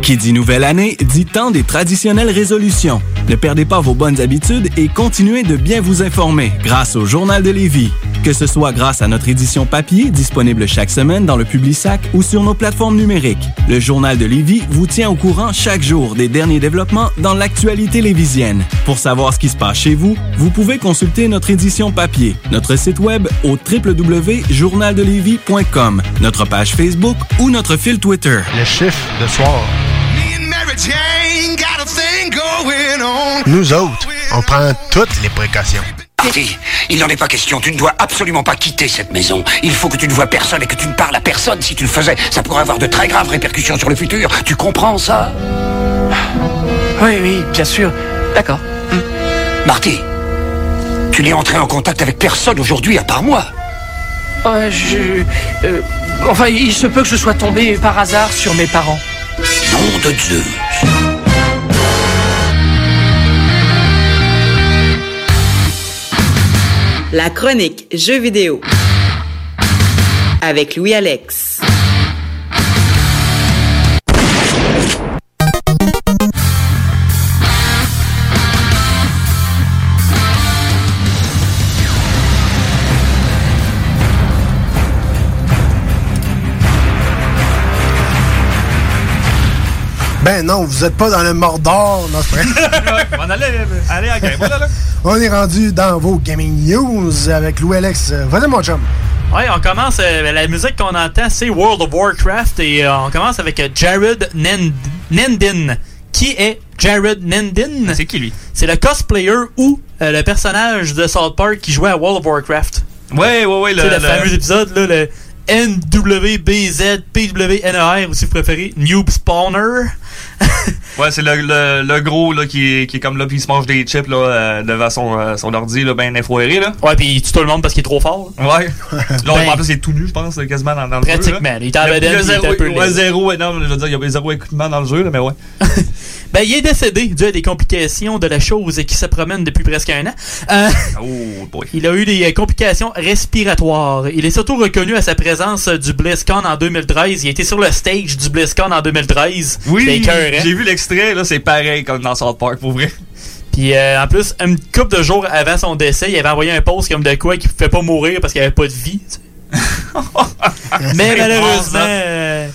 Qui dit nouvelle année, dit temps des traditionnelles résolutions. Ne perdez pas vos bonnes habitudes et continuez de bien vous informer grâce au Journal de Lévis. Que ce soit grâce à notre édition papier, disponible chaque semaine dans le Publisac ou sur nos plateformes numériques. Le Journal de Lévis vous tient au courant chaque jour des derniers développements dans l'actualité lévisienne. Pour savoir ce qui se passe chez vous, vous pouvez consulter notre édition papier, notre site web au www.journaldelévis.com, notre page Facebook ou notre fil Twitter. Le chiffre de soir. Nous autres, on prend toutes les précautions. Marty, il n'en est pas question. Tu ne dois absolument pas quitter cette maison. Il faut que tu ne vois personne et que tu ne parles à personne. Si tu le faisais, ça pourrait avoir de très graves répercussions sur le futur. Tu comprends ça? Oui, oui, bien sûr. D'accord. Marty, tu n'es entré en contact avec personne aujourd'hui à part moi. Euh, je... euh, enfin, il se peut que je sois tombé par hasard sur mes parents. Nom de Zeus. La chronique Jeux vidéo. Avec Louis Ben non, vous êtes pas dans le Mordor, non. (laughs) On allait à game, voilà, là. On est rendu dans vos gaming news avec Louis Alex. Vas-y, mon chum. Ouais, on commence. euh, la musique qu'on entend, c'est World of Warcraft. Et euh, on commence avec euh, Jared Nend- Nendin. Qui est Jared Nendin? C'est qui lui? C'est le cosplayer ou euh, le personnage de South Park qui jouait à World of Warcraft. Ouais, ouais, ouais. Tu sais, Le, le, fameux épisode, là, le NWBZ, PWNER, aussi préféré, Noob Spawner. (laughs) Ouais, c'est le, le, le gros là, qui, est, qui est comme là, puis il se mange des chips là, euh, devant son, euh, son ordi, là, ben infoiré. Là. Ouais, puis il tue tout le monde parce qu'il est trop fort. Ouais. (laughs) Là, Ben- en plus, il est tout nu, je pense, quasiment dans, dans le jeu. Pratiquement, là. il est en bedaine, il a il est un peu ouais, zéro, non, je veux dire, il y a zéro équipement dans le jeu, là, mais ouais. (laughs) Ben, il est décédé dû à des complications de la chose et qui se promène depuis presque un an. Euh, Oh, boy. (laughs) il a eu des complications respiratoires. Il est surtout reconnu à sa présence du BlizzCon en 2013. Il a été sur le stage du BlizzCon en 2013. C'était Oui, j'ai vu l'extrait, là, c'est pareil comme dans South Park, pour vrai. Puis euh, en plus, une couple de jours avant son décès, il avait envoyé un post comme de quoi qu'il ne pouvait pas mourir parce qu'il avait pas de vie. tu sais. (laughs) Mais malheureusement, euh,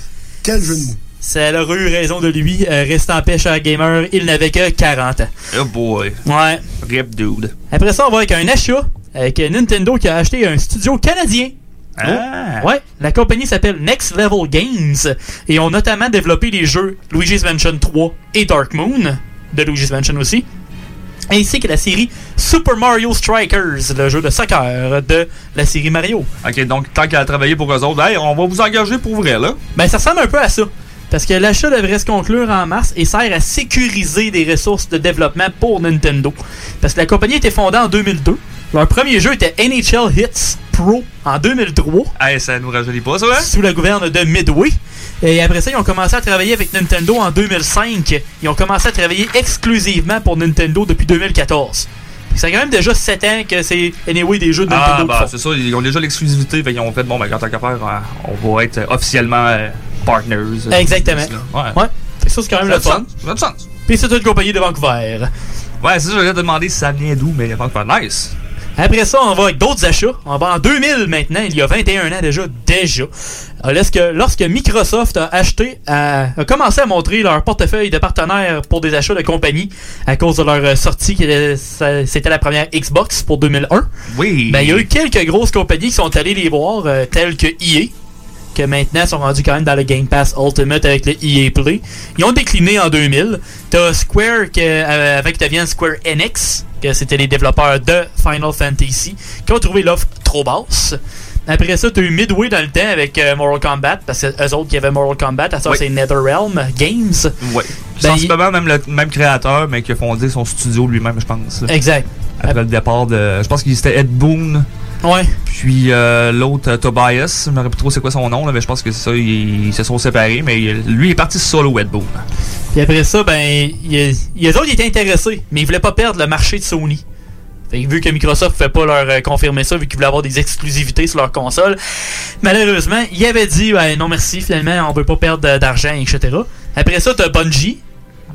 Quel jeu de mots. c'est l'heureux raison de lui. Euh, restant en paix, cher gamer, il n'avait que 40 ans. Oh boy. Ouais. Rip dude. Après ça, on va avec un achat avec Nintendo qui a acheté un studio canadien. Ah. Ouais, la compagnie s'appelle Next Level Games et ont notamment développé les jeux Luigi's Mansion 3 et Dark Moon, de Luigi's Mansion aussi, ainsi que la série Super Mario Strikers, le jeu de soccer de la série Mario. Ok, donc tant qu'elle a travaillé pour eux autres, hey, on va vous engager pour vrai, là. Ben, ça ressemble un peu à ça. Parce que l'achat devrait se conclure en mars et sert à sécuriser des ressources de développement pour Nintendo. Parce que la compagnie a été fondée en 2002. Leur premier jeu était NHL Hits Pro en 2003. Hey, ça nous rajeunit pas, ça, hein? Sous la gouverne de Midway. Et après ça, ils ont commencé à travailler avec Nintendo en 2005. Ils ont commencé à travailler exclusivement pour Nintendo depuis 2014. Ça fait quand même déjà 7 ans que c'est anyway des jeux de Ah, Nintendo. bah, qui font. c'est ça, ils ont déjà l'exclusivité, qu'ils ont fait, bon, ben, quand tant qu'à faire, euh, on va être officiellement euh, partners. euh, Exactement. Ouais. Ouais. Ça, c'est quand même Ça le fun. ça. Puis c'est une compagnie de Vancouver. Ouais, c'est ça, j'allais te demander si ça vient d'où, mais Vancouver, nice. Après ça, on va avec d'autres achats. On va en 2000 maintenant, il y a 21 ans déjà. Déjà. Euh, Lorsque, lorsque Microsoft a acheté, a, a commencé à montrer leur portefeuille de partenaires pour des achats de compagnie à cause de leur euh, sortie, qui c'était la première Xbox pour 2001. Oui. Ben, il y a eu quelques grosses compagnies qui sont allées les voir, euh, telles que EA, que maintenant sont rendus quand même dans le Game Pass Ultimate avec le EA Play. Ils ont décliné en 2000. T'as Square que, euh, avec Square Enix, que c'était les développeurs de Final Fantasy, qui ont trouvé l'offre trop basse. Après ça, t'as eu Midway dans le temps avec euh, Mortal Kombat, parce que eux autres qui avaient Mortal Kombat, à ça Oui. c'est NetherRealm Games. Ouais. Ben, Sensiblement même le même créateur, mais qui a fondé son studio lui-même, je pense. Exact. Après le départ de. Je pense qu'il c'était Ed Boon. Ouais. Puis euh, l'autre, euh, Tobias. Je me rappelle plus trop c'est quoi son nom, là, mais je pense que c'est ça, ils, ils se sont séparés. Mais lui il est parti solo, Ed Boon. Puis après ça, ben, il y a- il y a d'autres qui étaient intéressés, mais ils voulaient pas perdre le marché de Sony. Fait que vu que Microsoft fait pas leur euh, confirmer ça, vu qu'ils voulaient avoir des exclusivités sur leur console, malheureusement, ils avaient dit ben, non merci, finalement, on veut pas perdre d'argent, etc. Après ça, t'as Bungie.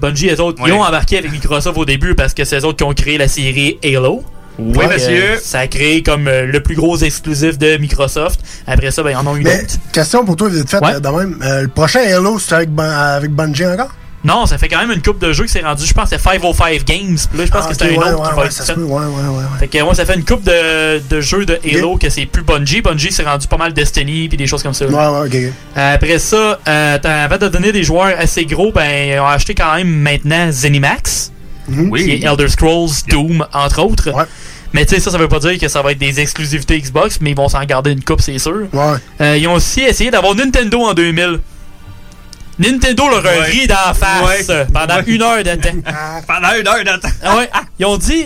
Bungie, eux autres, ils ont embarqué avec Microsoft au début parce que c'est eux autres qui ont créé la série Halo. Oui, que, monsieur. euh, ça a créé comme euh, le plus gros exclusif de Microsoft. Après ça, ben, ils en ont eu Mais, d'autres. question pour toi, vite fait, Ouais. euh, de même. Euh, le prochain Halo, c'est avec, avec Bungie encore? Non, ça fait quand même une coupe de jeux qui s'est rendu, je pense, c'est 505 Games. Puis là, je pense Ah, que c'est un ouais, autre ouais, qui va ouais, être ça fait. ouais, ouais, ouais, ouais. Fait que moi, ça fait une coupe de, de jeux de Halo que c'est plus Bungie. Bungie s'est rendu pas mal Destiny puis des choses comme ça. Ouais, ouais, ok, après ça, euh, avant de donner des joueurs assez gros, ben ils ont acheté quand même maintenant Zenimax, Mhm. qui est Elder Scrolls, Doom, entre autres. Mais tu sais, ça, ça veut pas dire que ça va être des exclusivités Xbox, mais ils vont s'en garder une coupe, c'est sûr. Ouais. Euh, ils ont aussi essayé d'avoir Nintendo en 2000. Nintendo leur a ri d'en face Ouais. pendant Ouais. une heure de temps. (laughs) Pendant une heure de temps. Ah ouais. Ils ont dit,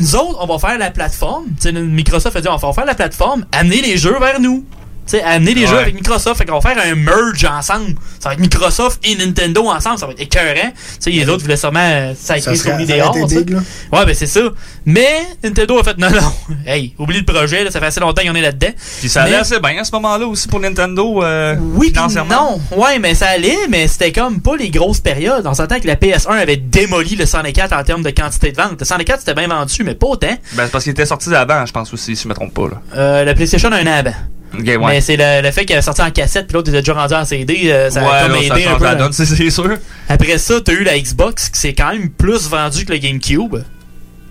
nous autres, on va faire la plateforme. Microsoft a dit, on va faire la plateforme, amener les jeux vers nous. Tu sais, amener les Ouais. jeux avec Microsoft. Fait qu'on va faire un merge ensemble. Ça va être Microsoft et Nintendo ensemble. Ça va être écœurant. Tu sais, les autres voulaient sûrement euh, Ça serait- Sony dehors. Ouais, ben c'est ça. Mais Nintendo a fait, non, non. (laughs) Hey, oublie le projet. Là, ça fait assez longtemps qu'on est là-dedans. Puis ça allait Mais- assez bien à ce moment-là aussi pour Nintendo. Euh, oui, non. Ouais, mais ça allait, mais c'était comme pas les grosses périodes. On s'entend que la PS1 avait démoli le 104 en termes de quantité de vente. Le 104 c'était bien vendu, mais pas autant. Ben, c'est parce qu'il était sorti d'avant, je pense aussi, si je me trompe pas. Là. Euh, la PlayStation a un an avant. Ouais. Mais c'est le, le fait qu'elle est sortie en cassette, puis l'autre était déjà rendu en CD, euh, ça a Ouais, comme là, ça aidé un peu. la là. donne, (laughs) c'est- c'est sûr. Après ça, t'as eu la Xbox qui s'est quand même plus vendue que le GameCube.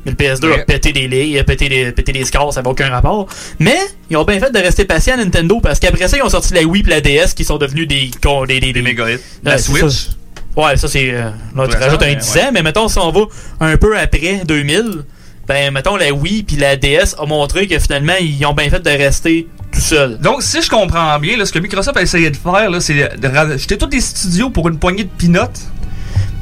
Mais le PS2 a pété des lits, a pété des, pété des scores, ça n'a aucun rapport. Mais ils ont bien fait de rester patients à Nintendo parce qu'après ça, ils ont sorti la Wii et la DS qui sont devenus des. des, des, Des méga hits. La Ouais, Switch. ça. Ouais, ça c'est. euh, là, tu rajoutes un ouais, 10 ouais. ans, mais mettons, si on va un peu après 2000, ben, mettons, la Wii puis la DS a montré que finalement, ils ont bien fait de rester tout. Donc, si je comprends bien, là, ce que Microsoft a essayé de faire, c'est de racheter tous des studios pour une poignée de.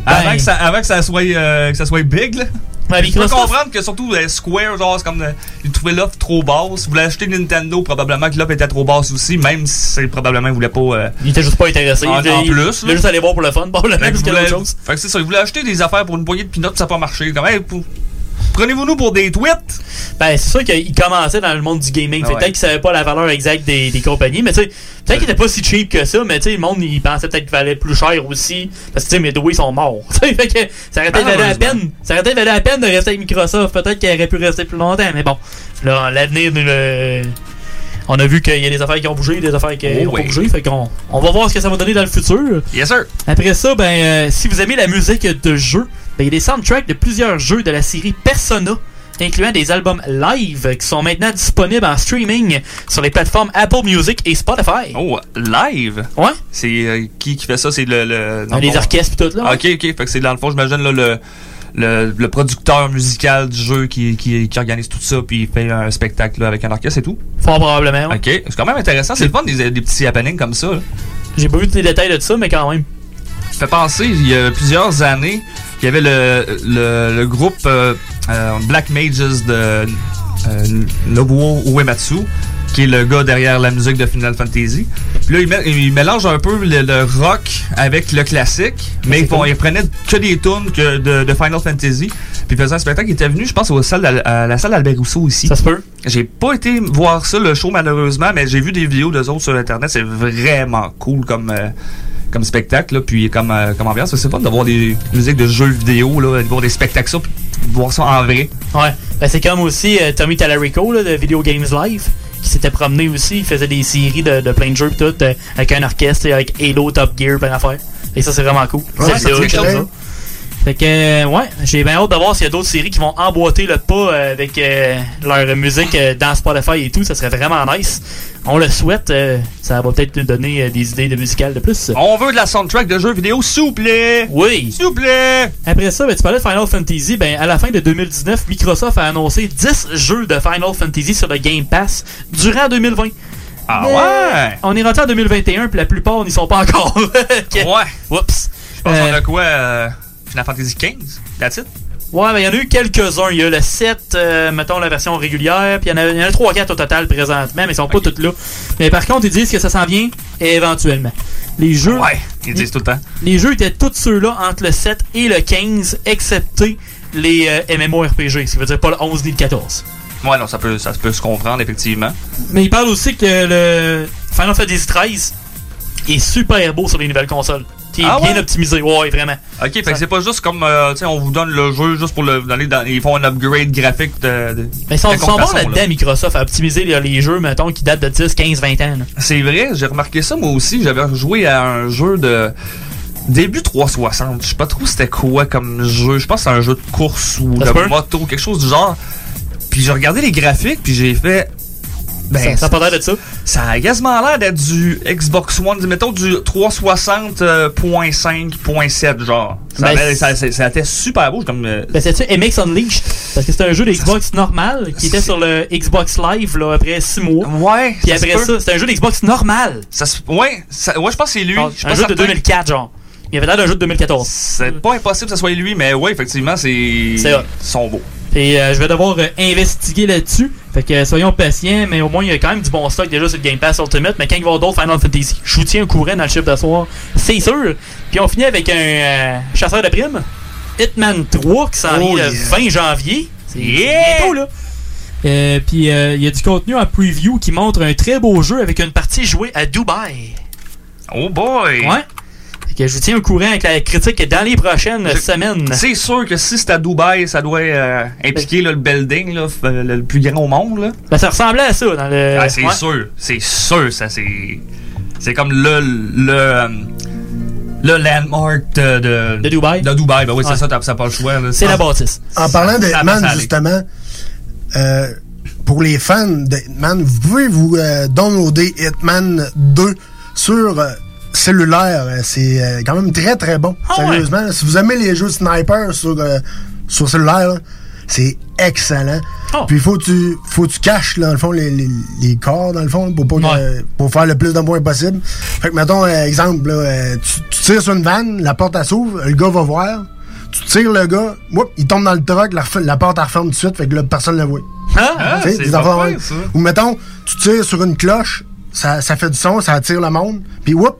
Avant, Ben- que ça, avant que ça soit, euh, que ça soit big, là. Ben, je peux comprendre que surtout euh, Square, genre, comme euh, ils trouvaient l'offre trop basse. Ils voulaient acheter Nintendo, probablement que l'offre était trop basse aussi, même si probablement ils voulaient pas. euh, Ils étaient juste pas intéressés. En, plus. Ils voulaient juste aller voir pour le fun, (laughs) probablement, voulaient- d'autres choses. Fait que c'est ça, ils voulaient acheter des affaires pour une poignée de peanuts, ça n'a pas marché. Pour- Prenez-vous nous pour des tweets? Ben, c'est sûr qu'ils commençaient dans le monde du gaming. Ah ouais. peut-être qu'ils savaient pas la valeur exacte des, des compagnies, mais tu sais, peut-être qu'ils étaient pas si cheap que ça, mais tu sais, le monde, il pensait peut-être qu'il valait plus cher aussi. Parce que tu sais, Midway sont morts. (laughs) Tu sais, fait que ça aurait peut-être valu la peine. Ça aurait peut-être valu la peine de rester avec Microsoft. Peut-être qu'il aurait pu rester plus longtemps, mais bon. Là, l'avenir le. On a vu qu'il y a des affaires qui ont bougé, des affaires qui Oh ont oui. pas bougé. Fait qu'on on va voir ce que ça va donner dans le futur. Yes, sir. Après ça, ben, euh, si vous aimez la musique de jeu, ben, il y a des soundtracks de plusieurs jeux de la série Persona, incluant des albums live qui sont maintenant disponibles en streaming sur les plateformes Apple Music et Spotify. Oh, live? Ouais. C'est euh, qui qui fait ça? C'est le. le dans le les fond- orchestres pis tout, là. Ah, Ok, ok. Fait que c'est dans le fond, j'imagine, là, le, le, le producteur musical du jeu qui, qui, qui organise tout ça, puis il fait un spectacle là, avec un orchestre et tout. Fort probablement. ouais. Ok, c'est quand même intéressant. C'est le fun des, des petits happenings comme ça. J'ai pas vu tous les détails de ça, mais quand même. Fait penser, il y a plusieurs années, il y avait le, le, le groupe euh, euh, Black Mages de euh, Nobuo Uematsu qui est le gars derrière la musique de Final Fantasy. Puis là, il, mé- il mélange un peu le, le rock avec le classique, mais ils, font- ils prenaient que des tunes que de, de Final Fantasy. Puis il faisait un spectacle. Il était venu, je pense, au salle d'Al- à la salle d'Albert Rousseau aussi. Ça se peut. J'ai pas été voir ça, le show, malheureusement, mais j'ai vu des vidéos d'eux autres sur Internet. C'est vraiment cool comme, euh, comme spectacle, là, puis comme, euh, comme ambiance. C'est fun de voir des musiques de jeux vidéo, là, de voir des spectacles, ça, puis de voir ça en vrai. Ouais. Ben, c'est comme aussi euh, Tommy Tallarico là, de Video Games Live qui s'était promené aussi. Il faisait des séries de, de plein de jeux pis tout euh, avec un orchestre, avec Halo, Top Gear, plein d'affaires. Et ça, c'est vraiment cool. Ouais, C'est Fait que, euh, ouais, j'ai bien hâte de voir s'il y a d'autres séries qui vont emboîter le pas euh, avec euh, leur musique dans Spotify et tout. Ça serait vraiment nice. On le souhaite. euh, ça va peut-être nous donner euh, des idées de musicales de plus. On veut de la soundtrack de jeux vidéo, s'il vous plaît! Oui! S'il vous plaît! Après ça, ben, tu parlais de Final Fantasy. Ben, à la fin de 2019, Microsoft a annoncé 10 jeux de Final Fantasy sur le Game Pass durant 2020. Ah Mais ouais? On est rentré en 2021, puis la plupart n'y sont pas encore. (laughs) Ouais. Oups. Je pense qu'on a quoi? Final Fantasy XV? That's it? Ouais, ben il y en a eu quelques-uns. Il y a le 7, euh, mettons la version régulière, puis il y en a, il y en a 3-4 au total présentement, mais ils sont pas toutes là. Mais par contre, ils disent que ça s'en vient éventuellement. Les jeux. Ouais, ils disent tout le temps. Les jeux étaient tous ceux-là entre le 7 et le 15, excepté les euh, MMORPG, ce qui veut dire pas le 11 ni le 14. Ouais, non, ça peut, ça peut se comprendre, effectivement. Mais il parle aussi que le Final Fantasy 13 est super beau sur les nouvelles consoles. Qui est Ah bien ouais? optimisé, ouais, vraiment. Ok, fait que c'est pas juste comme, euh, tu sais, on vous donne le jeu juste pour le donner dans, ils font un upgrade graphique de. de Mais ils sont, bons là-dedans, là. Microsoft, à optimiser les, les jeux, mettons, qui datent de 10, 15, 20 ans. C'est vrai, j'ai remarqué ça moi aussi. J'avais joué à un jeu de début 360. Je sais pas trop c'était quoi comme jeu. Je pense que c'est un jeu de course ou de moto, quelque chose du genre. Puis j'ai regardé les graphiques, puis j'ai fait. Ben, Ça- ça a pas l'air de ça. Ça a quasiment l'air d'être du Xbox One, mettons du 360.5.7 genre. Ça, Ben, ça, ça, ça était super beau comme. euh, Ben, c'est-tu MX Unleashed? Parce que c'était un jeu de Xbox normal qui était sur le Xbox Live là, après 6 mois. Ouais. Puis après ça, c'était un jeu d'Xbox normal. Ça ouais, ouais, je pense que c'est lui. Je suis un jeu de certain. 2004, genre. Il y avait l'air d'un jeu de 2014. C'est pas impossible que ce soit lui, mais ouais, effectivement, c'est. C'est. Ils sont beaux. Et euh, je vais devoir euh, investiguer là-dessus. Fait que euh, soyons patients, mais au moins il y a quand même du bon stock déjà sur le Game Pass Ultimate. Mais quand il va y avoir d'autres Final Fantasy, je vous tiens au courant dans le chiffre de soir, c'est sûr. Puis on finit avec un euh, chasseur de primes, Hitman 3 qui s'en Oh, vient le yeah. 20 janvier. C'est Yeah! bientôt là. Puis euh, il y a du contenu en preview qui montre un très beau jeu avec une partie jouée à Dubaï. Oh boy! Ouais. Que je vous tiens au courant avec la critique dans les prochaines Je- semaines. C'est sûr que si c'est à Dubaï, ça doit euh, impliquer là, le building là, f- euh, le, le plus grand au monde. Là. Ben, ça ressemblait à ça dans le. Ah, c'est ouais. sûr, c'est sûr, ça c'est. C'est comme le. le euh, le landmark de, de, De Dubaï. De Dubaï, ben oui, Ouais. c'est ça, t'as pas le choix. C'est la bâtisse. En parlant de justement, euh, pour les fans de Hitman, vous pouvez vous euh, downloader Hitman 2 sur euh, cellulaire. Euh, C'est euh, quand même très très bon. Ah ouais? Sérieusement, si vous aimez les jeux sniper sur, euh, sur cellulaire, c'est excellent. Oh. Puis faut que tu faut que tu caches dans le fond les, les, les corps dans le fond pour pas que- Ouais. pour faire le plus de points possible. Fait que mettons euh, exemple là, tu, tu tires sur une vanne, la porte s'ouvre, le gars va voir. Tu tires le gars, whoop, il tombe dans le truck, la, porte elle referme tout de suite, fait que là personne ne le voit. Ah, des affaires de- ça. Ou mettons, tu tires sur une cloche, ça, ça fait du son, ça attire le monde, puis whoop,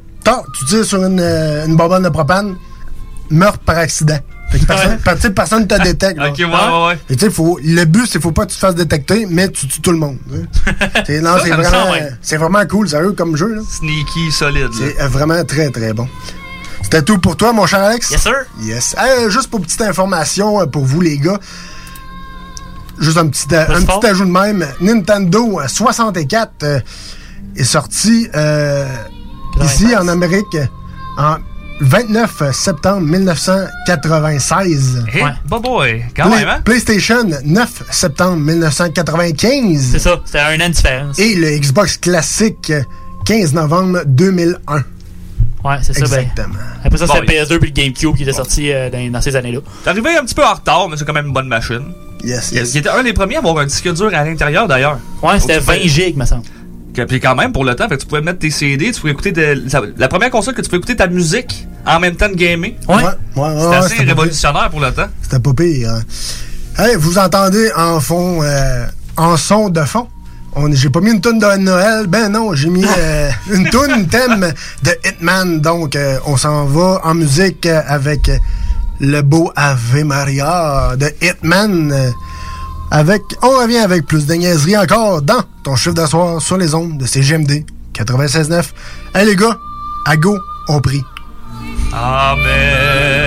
tu tires sur une, euh, une bonbonne de propane, meurtre par accident. Fait que personne, Ouais. tu sais, personne ne te détecte. là. Ok, ouais, ouais, ouais. Et tu sais, faut, le but, c'est faut pas que tu te fasses détecter, mais tu tues tout le monde. sais. (laughs) C'est- non, vraiment, sent, ouais. c'est vraiment cool, sérieux, comme jeu. là. Sneaky, solide. C'est euh, vraiment très, très bon. C'était tout pour toi, mon cher Alex? Yes, sir. Yes. Euh, juste pour petite information pour vous, les gars. Juste un petit, un petit ajout de même. Nintendo euh, 64 euh, est sorti euh, ici en Amérique en 29 septembre 1996. Hey, Ouais. bah boy, quand Play- même, hein? PlayStation 9 septembre 1995. C'est ça, c'était un an de différence. Et le Xbox classique euh, 15 novembre 2001. Ouais, c'est ça. Ben, Exactement. après ça, c'était Bon, le PS2 puis le GameCube qui était sorti euh, dans, dans ces années-là. T'es arrivé un petit peu en retard, mais c'est quand même une bonne machine. Yes, Il yes. était un des premiers à avoir un disque dur à l'intérieur d'ailleurs. Ouais, c'était Faut que 20 tu gigs, me semble. Que- Puis quand même, pour le temps, fait que tu pouvais mettre tes CD, tu pouvais écouter de, ça- la première console que tu pouvais écouter ta musique en même temps de gamer. Ouais. Ouais, ouais, ouais, C'était ouais, assez révolutionnaire pour le temps. C'était pas pire. hein. Hey, vous entendez en fond, euh, en son de fond, on- j'ai pas mis une toune de Noël. Ben non, j'ai mis euh, (laughs) une toune thème de Hitman. Donc, euh, on s'en va en musique avec le beau Ave Maria de Hitman. Avec, on revient avec plus de niaiseries encore dans ton chiffre d'asseoir sur les ondes de CGMD 96.9. Hey les gars, à go, on prie. Amen.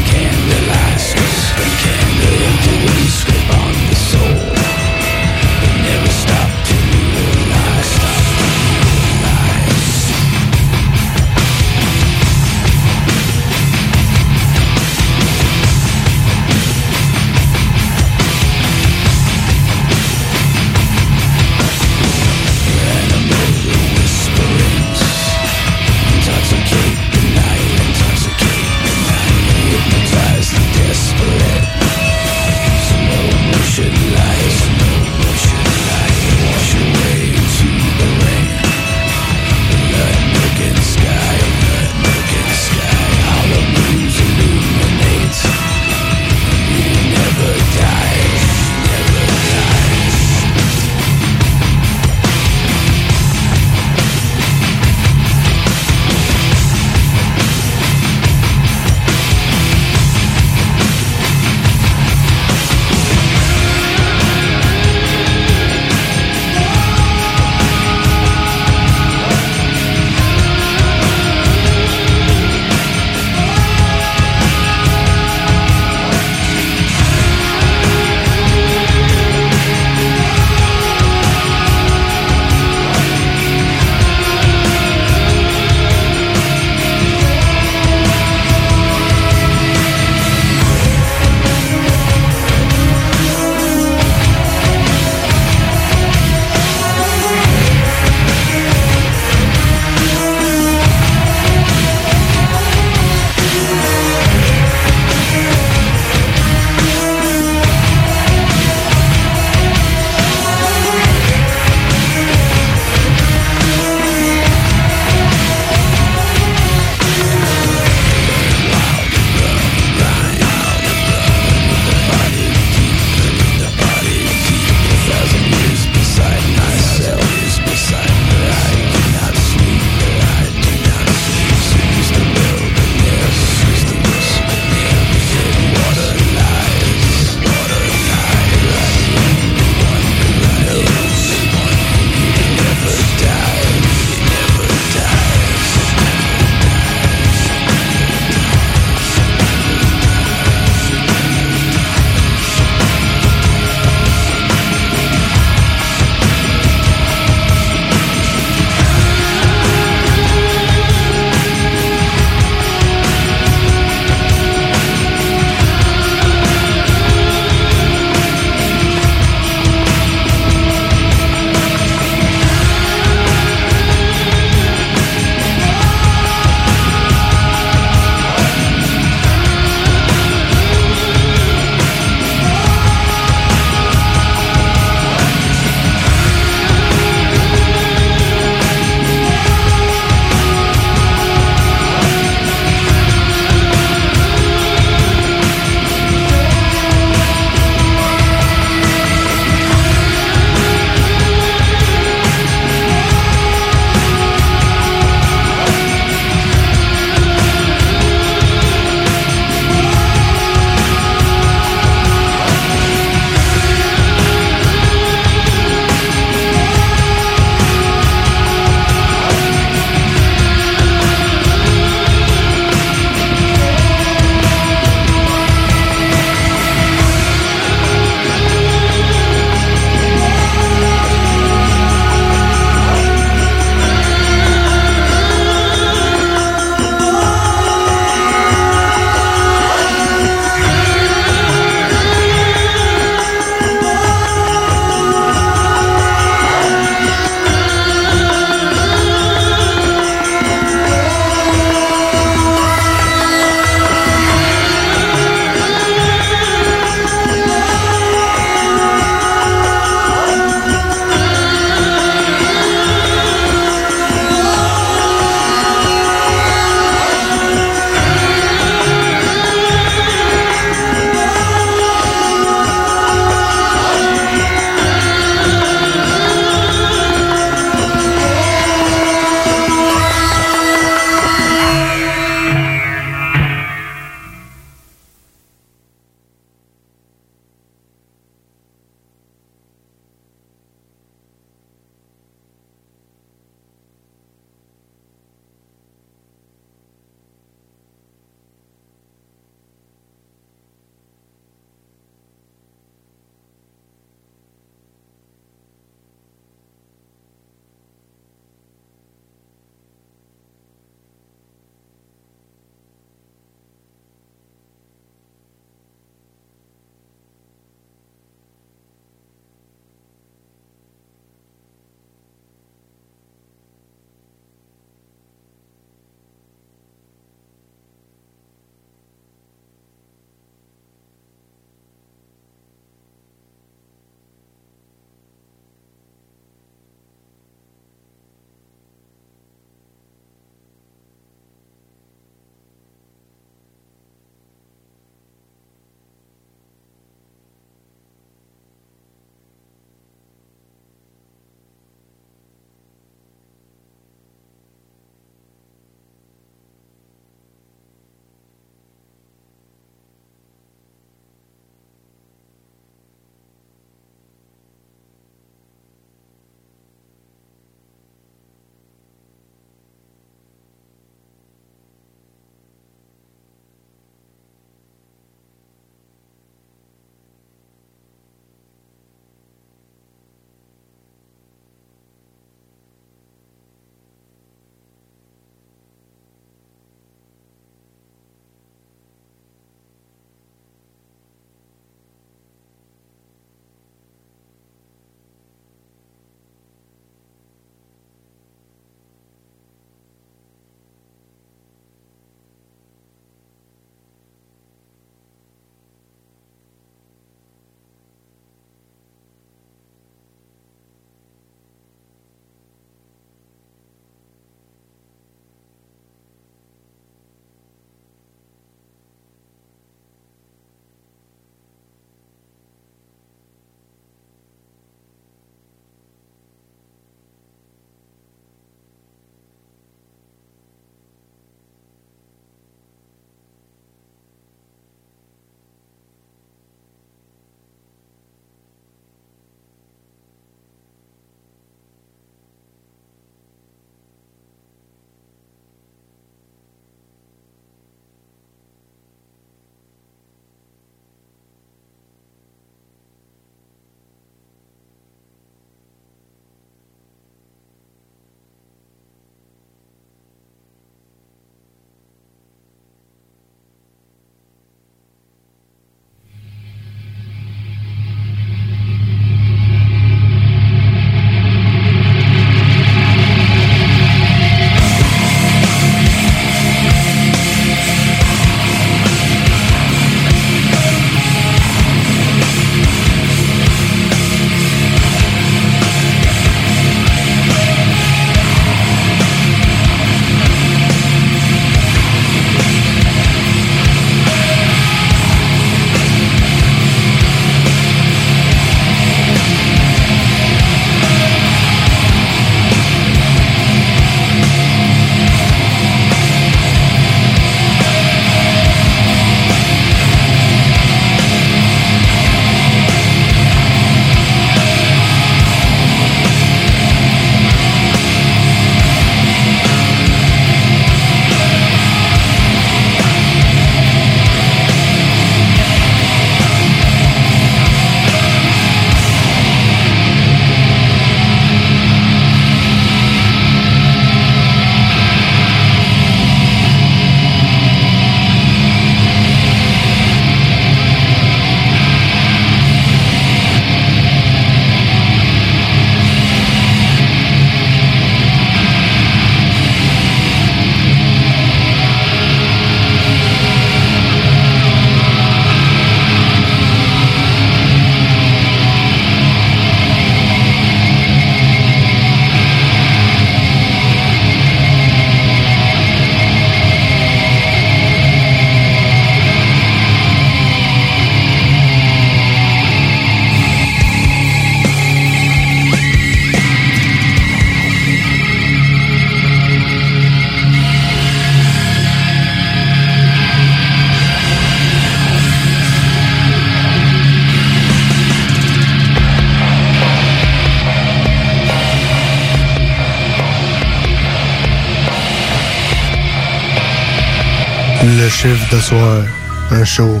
Soir. Un show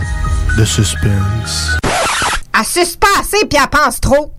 de suspense. Suce pas assez puis elle pense trop.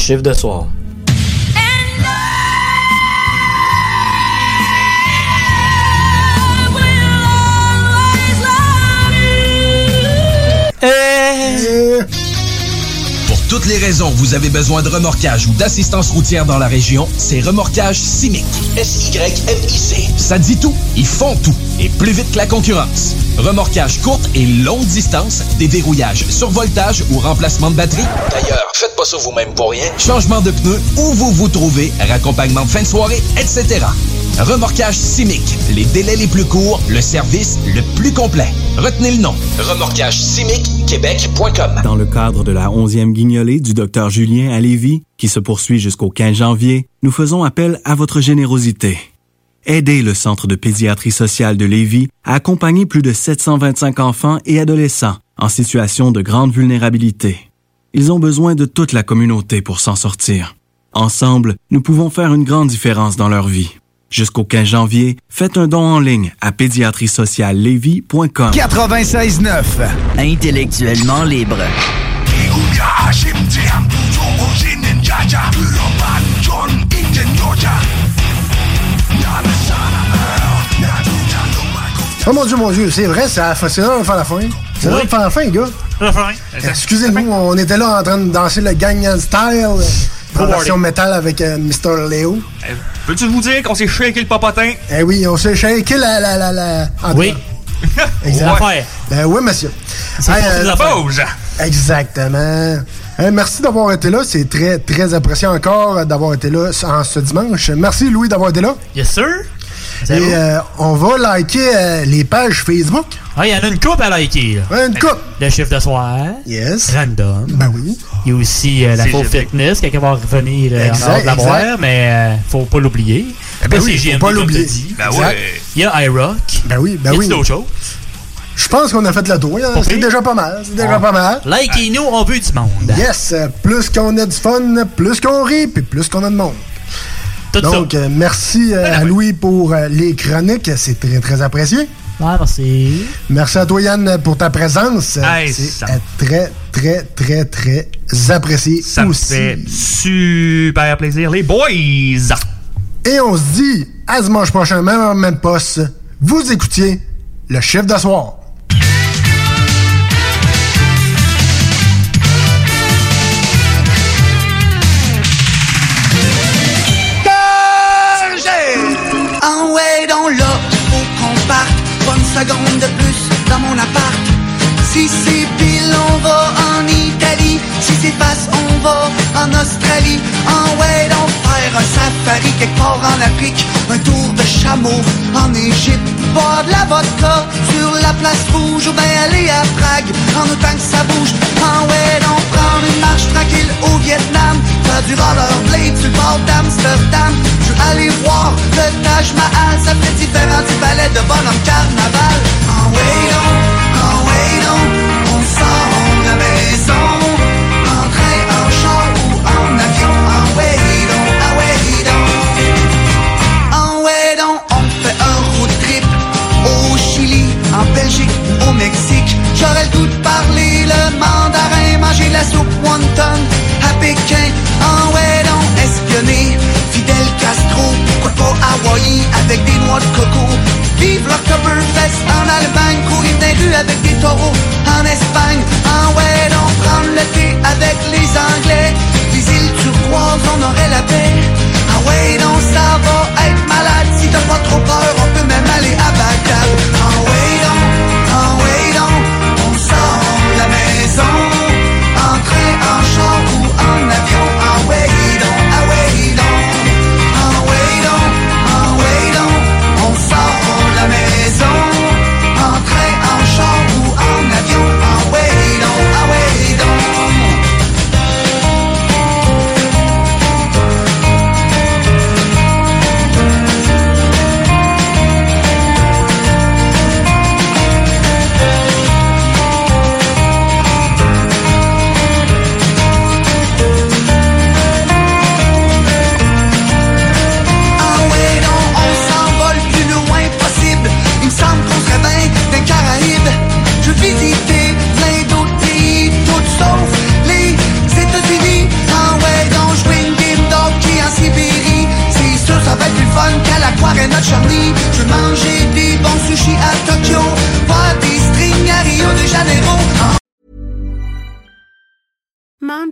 Chiffre de soir. Pour toutes les raisons, vous avez besoin de remorquage ou d'assistance routière dans la région, c'est Remorquage Simic. S-Y-M-I-C. Ça dit tout. Ils font tout. Et plus vite que la concurrence. Remorquage courte et longue distance, déverrouillage, survoltage ou remplacement de batterie. D'ailleurs, faites pas ça vous-même pour rien. Changement de pneus, où vous vous trouvez, raccompagnement de fin de soirée, etc. Remorquage Simic. Les délais les plus courts, le service le plus complet. Retenez le nom. Remorquage Simic Québec.com. Dans le cadre de la 11e guignolée du Dr Julien à Lévis, qui se poursuit jusqu'au 15 janvier, nous faisons appel à votre générosité. Aidez le Centre de pédiatrie sociale de Lévis à accompagner plus de 725 enfants et adolescents en situation de grande vulnérabilité. Ils ont besoin de toute la communauté pour s'en sortir. Ensemble, nous pouvons faire une grande différence dans leur vie. Jusqu'au 15 janvier, faites un don en ligne à pédiatriesociallevy.com. 96.9 Intellectuellement libre. Oh mon dieu, mon dieu, c'est vrai, c'est c'est là de faire la fin. C'est là de faire la fin, gars. La fin. Excusez-nous, on était là en train de danser le Gangnam Style. En Pro version métal avec euh, Mr. Léo. Eh, Peux-tu vous dire qu'on s'est shaké le popotin? Eh oui, on s'est shaké la la la la. en Oui. tout cas. (laughs) Exact. Ouais. Ben oui, monsieur. C'est euh, la pause. Exactement. Hey, merci d'avoir été là. C'est très, très apprécié encore d'avoir été là en ce dimanche. Merci, Louis, d'avoir été là. Yes, sir. Et euh, on va liker euh, les pages Facebook. Ah, il y en a une coupe à liker. Là. Une coupe. Le chiffre de soir. Yes. Random. Ben oui. Il y a aussi euh, la faux fitness, quelqu'un va revenir euh, en de la boire, mais euh, faut pas l'oublier. Eh ben Pas oui, faut pas l'oublier. Ben ouais. Il y a iRock. Ben oui, ben y oui. d'autres choses? Je pense qu'on a fait le tour. hein. C'est déjà pas mal. C'est déjà On- pas mal. Likez-nous, on veut du monde. Yes. Plus qu'on a du fun, plus qu'on rit, puis plus qu'on a de monde. Tout Donc, euh, merci euh, à Louis pour euh, les chroniques. C'est très, très apprécié. Ouais, merci. Merci à toi, Yann, pour ta présence. Hey, C'est ça- très, très, très, très apprécié Ça aussi. fait super plaisir, les boys! Et on se dit à dimanche prochain, même heure, même poste. Vous écoutiez le chef d'asseoir. En Australie. Ouais, donc faire un safari quelque part en Afrique. Un tour de chameau en Égypte. Boire de la vodka sur la place rouge. Ou bien aller à Prague en autant que ça bouge. Ah ouais, donc prendre une marche tranquille au Vietnam. Faire du rollerblade sur le bord d'Amsterdam. Je veux aller voir le Taj Mahal. Ça fait différent du ballet de bonhomme carnaval. Ouais, donc, la soupe wonton à Pékin, en Ouédon espionné. Fidel Castro, pourquoi pas Hawaï avec des noix de coco? Vive l'Octoberfest en Allemagne, courir des rues avec des taureaux en Espagne, en Ouédon prendre le thé avec les Anglais. Les îles turquoises, on aurait la paix. Ah ouais, ça va être malade. Si t'as pas trop peur, on peut même aller à Bagdad.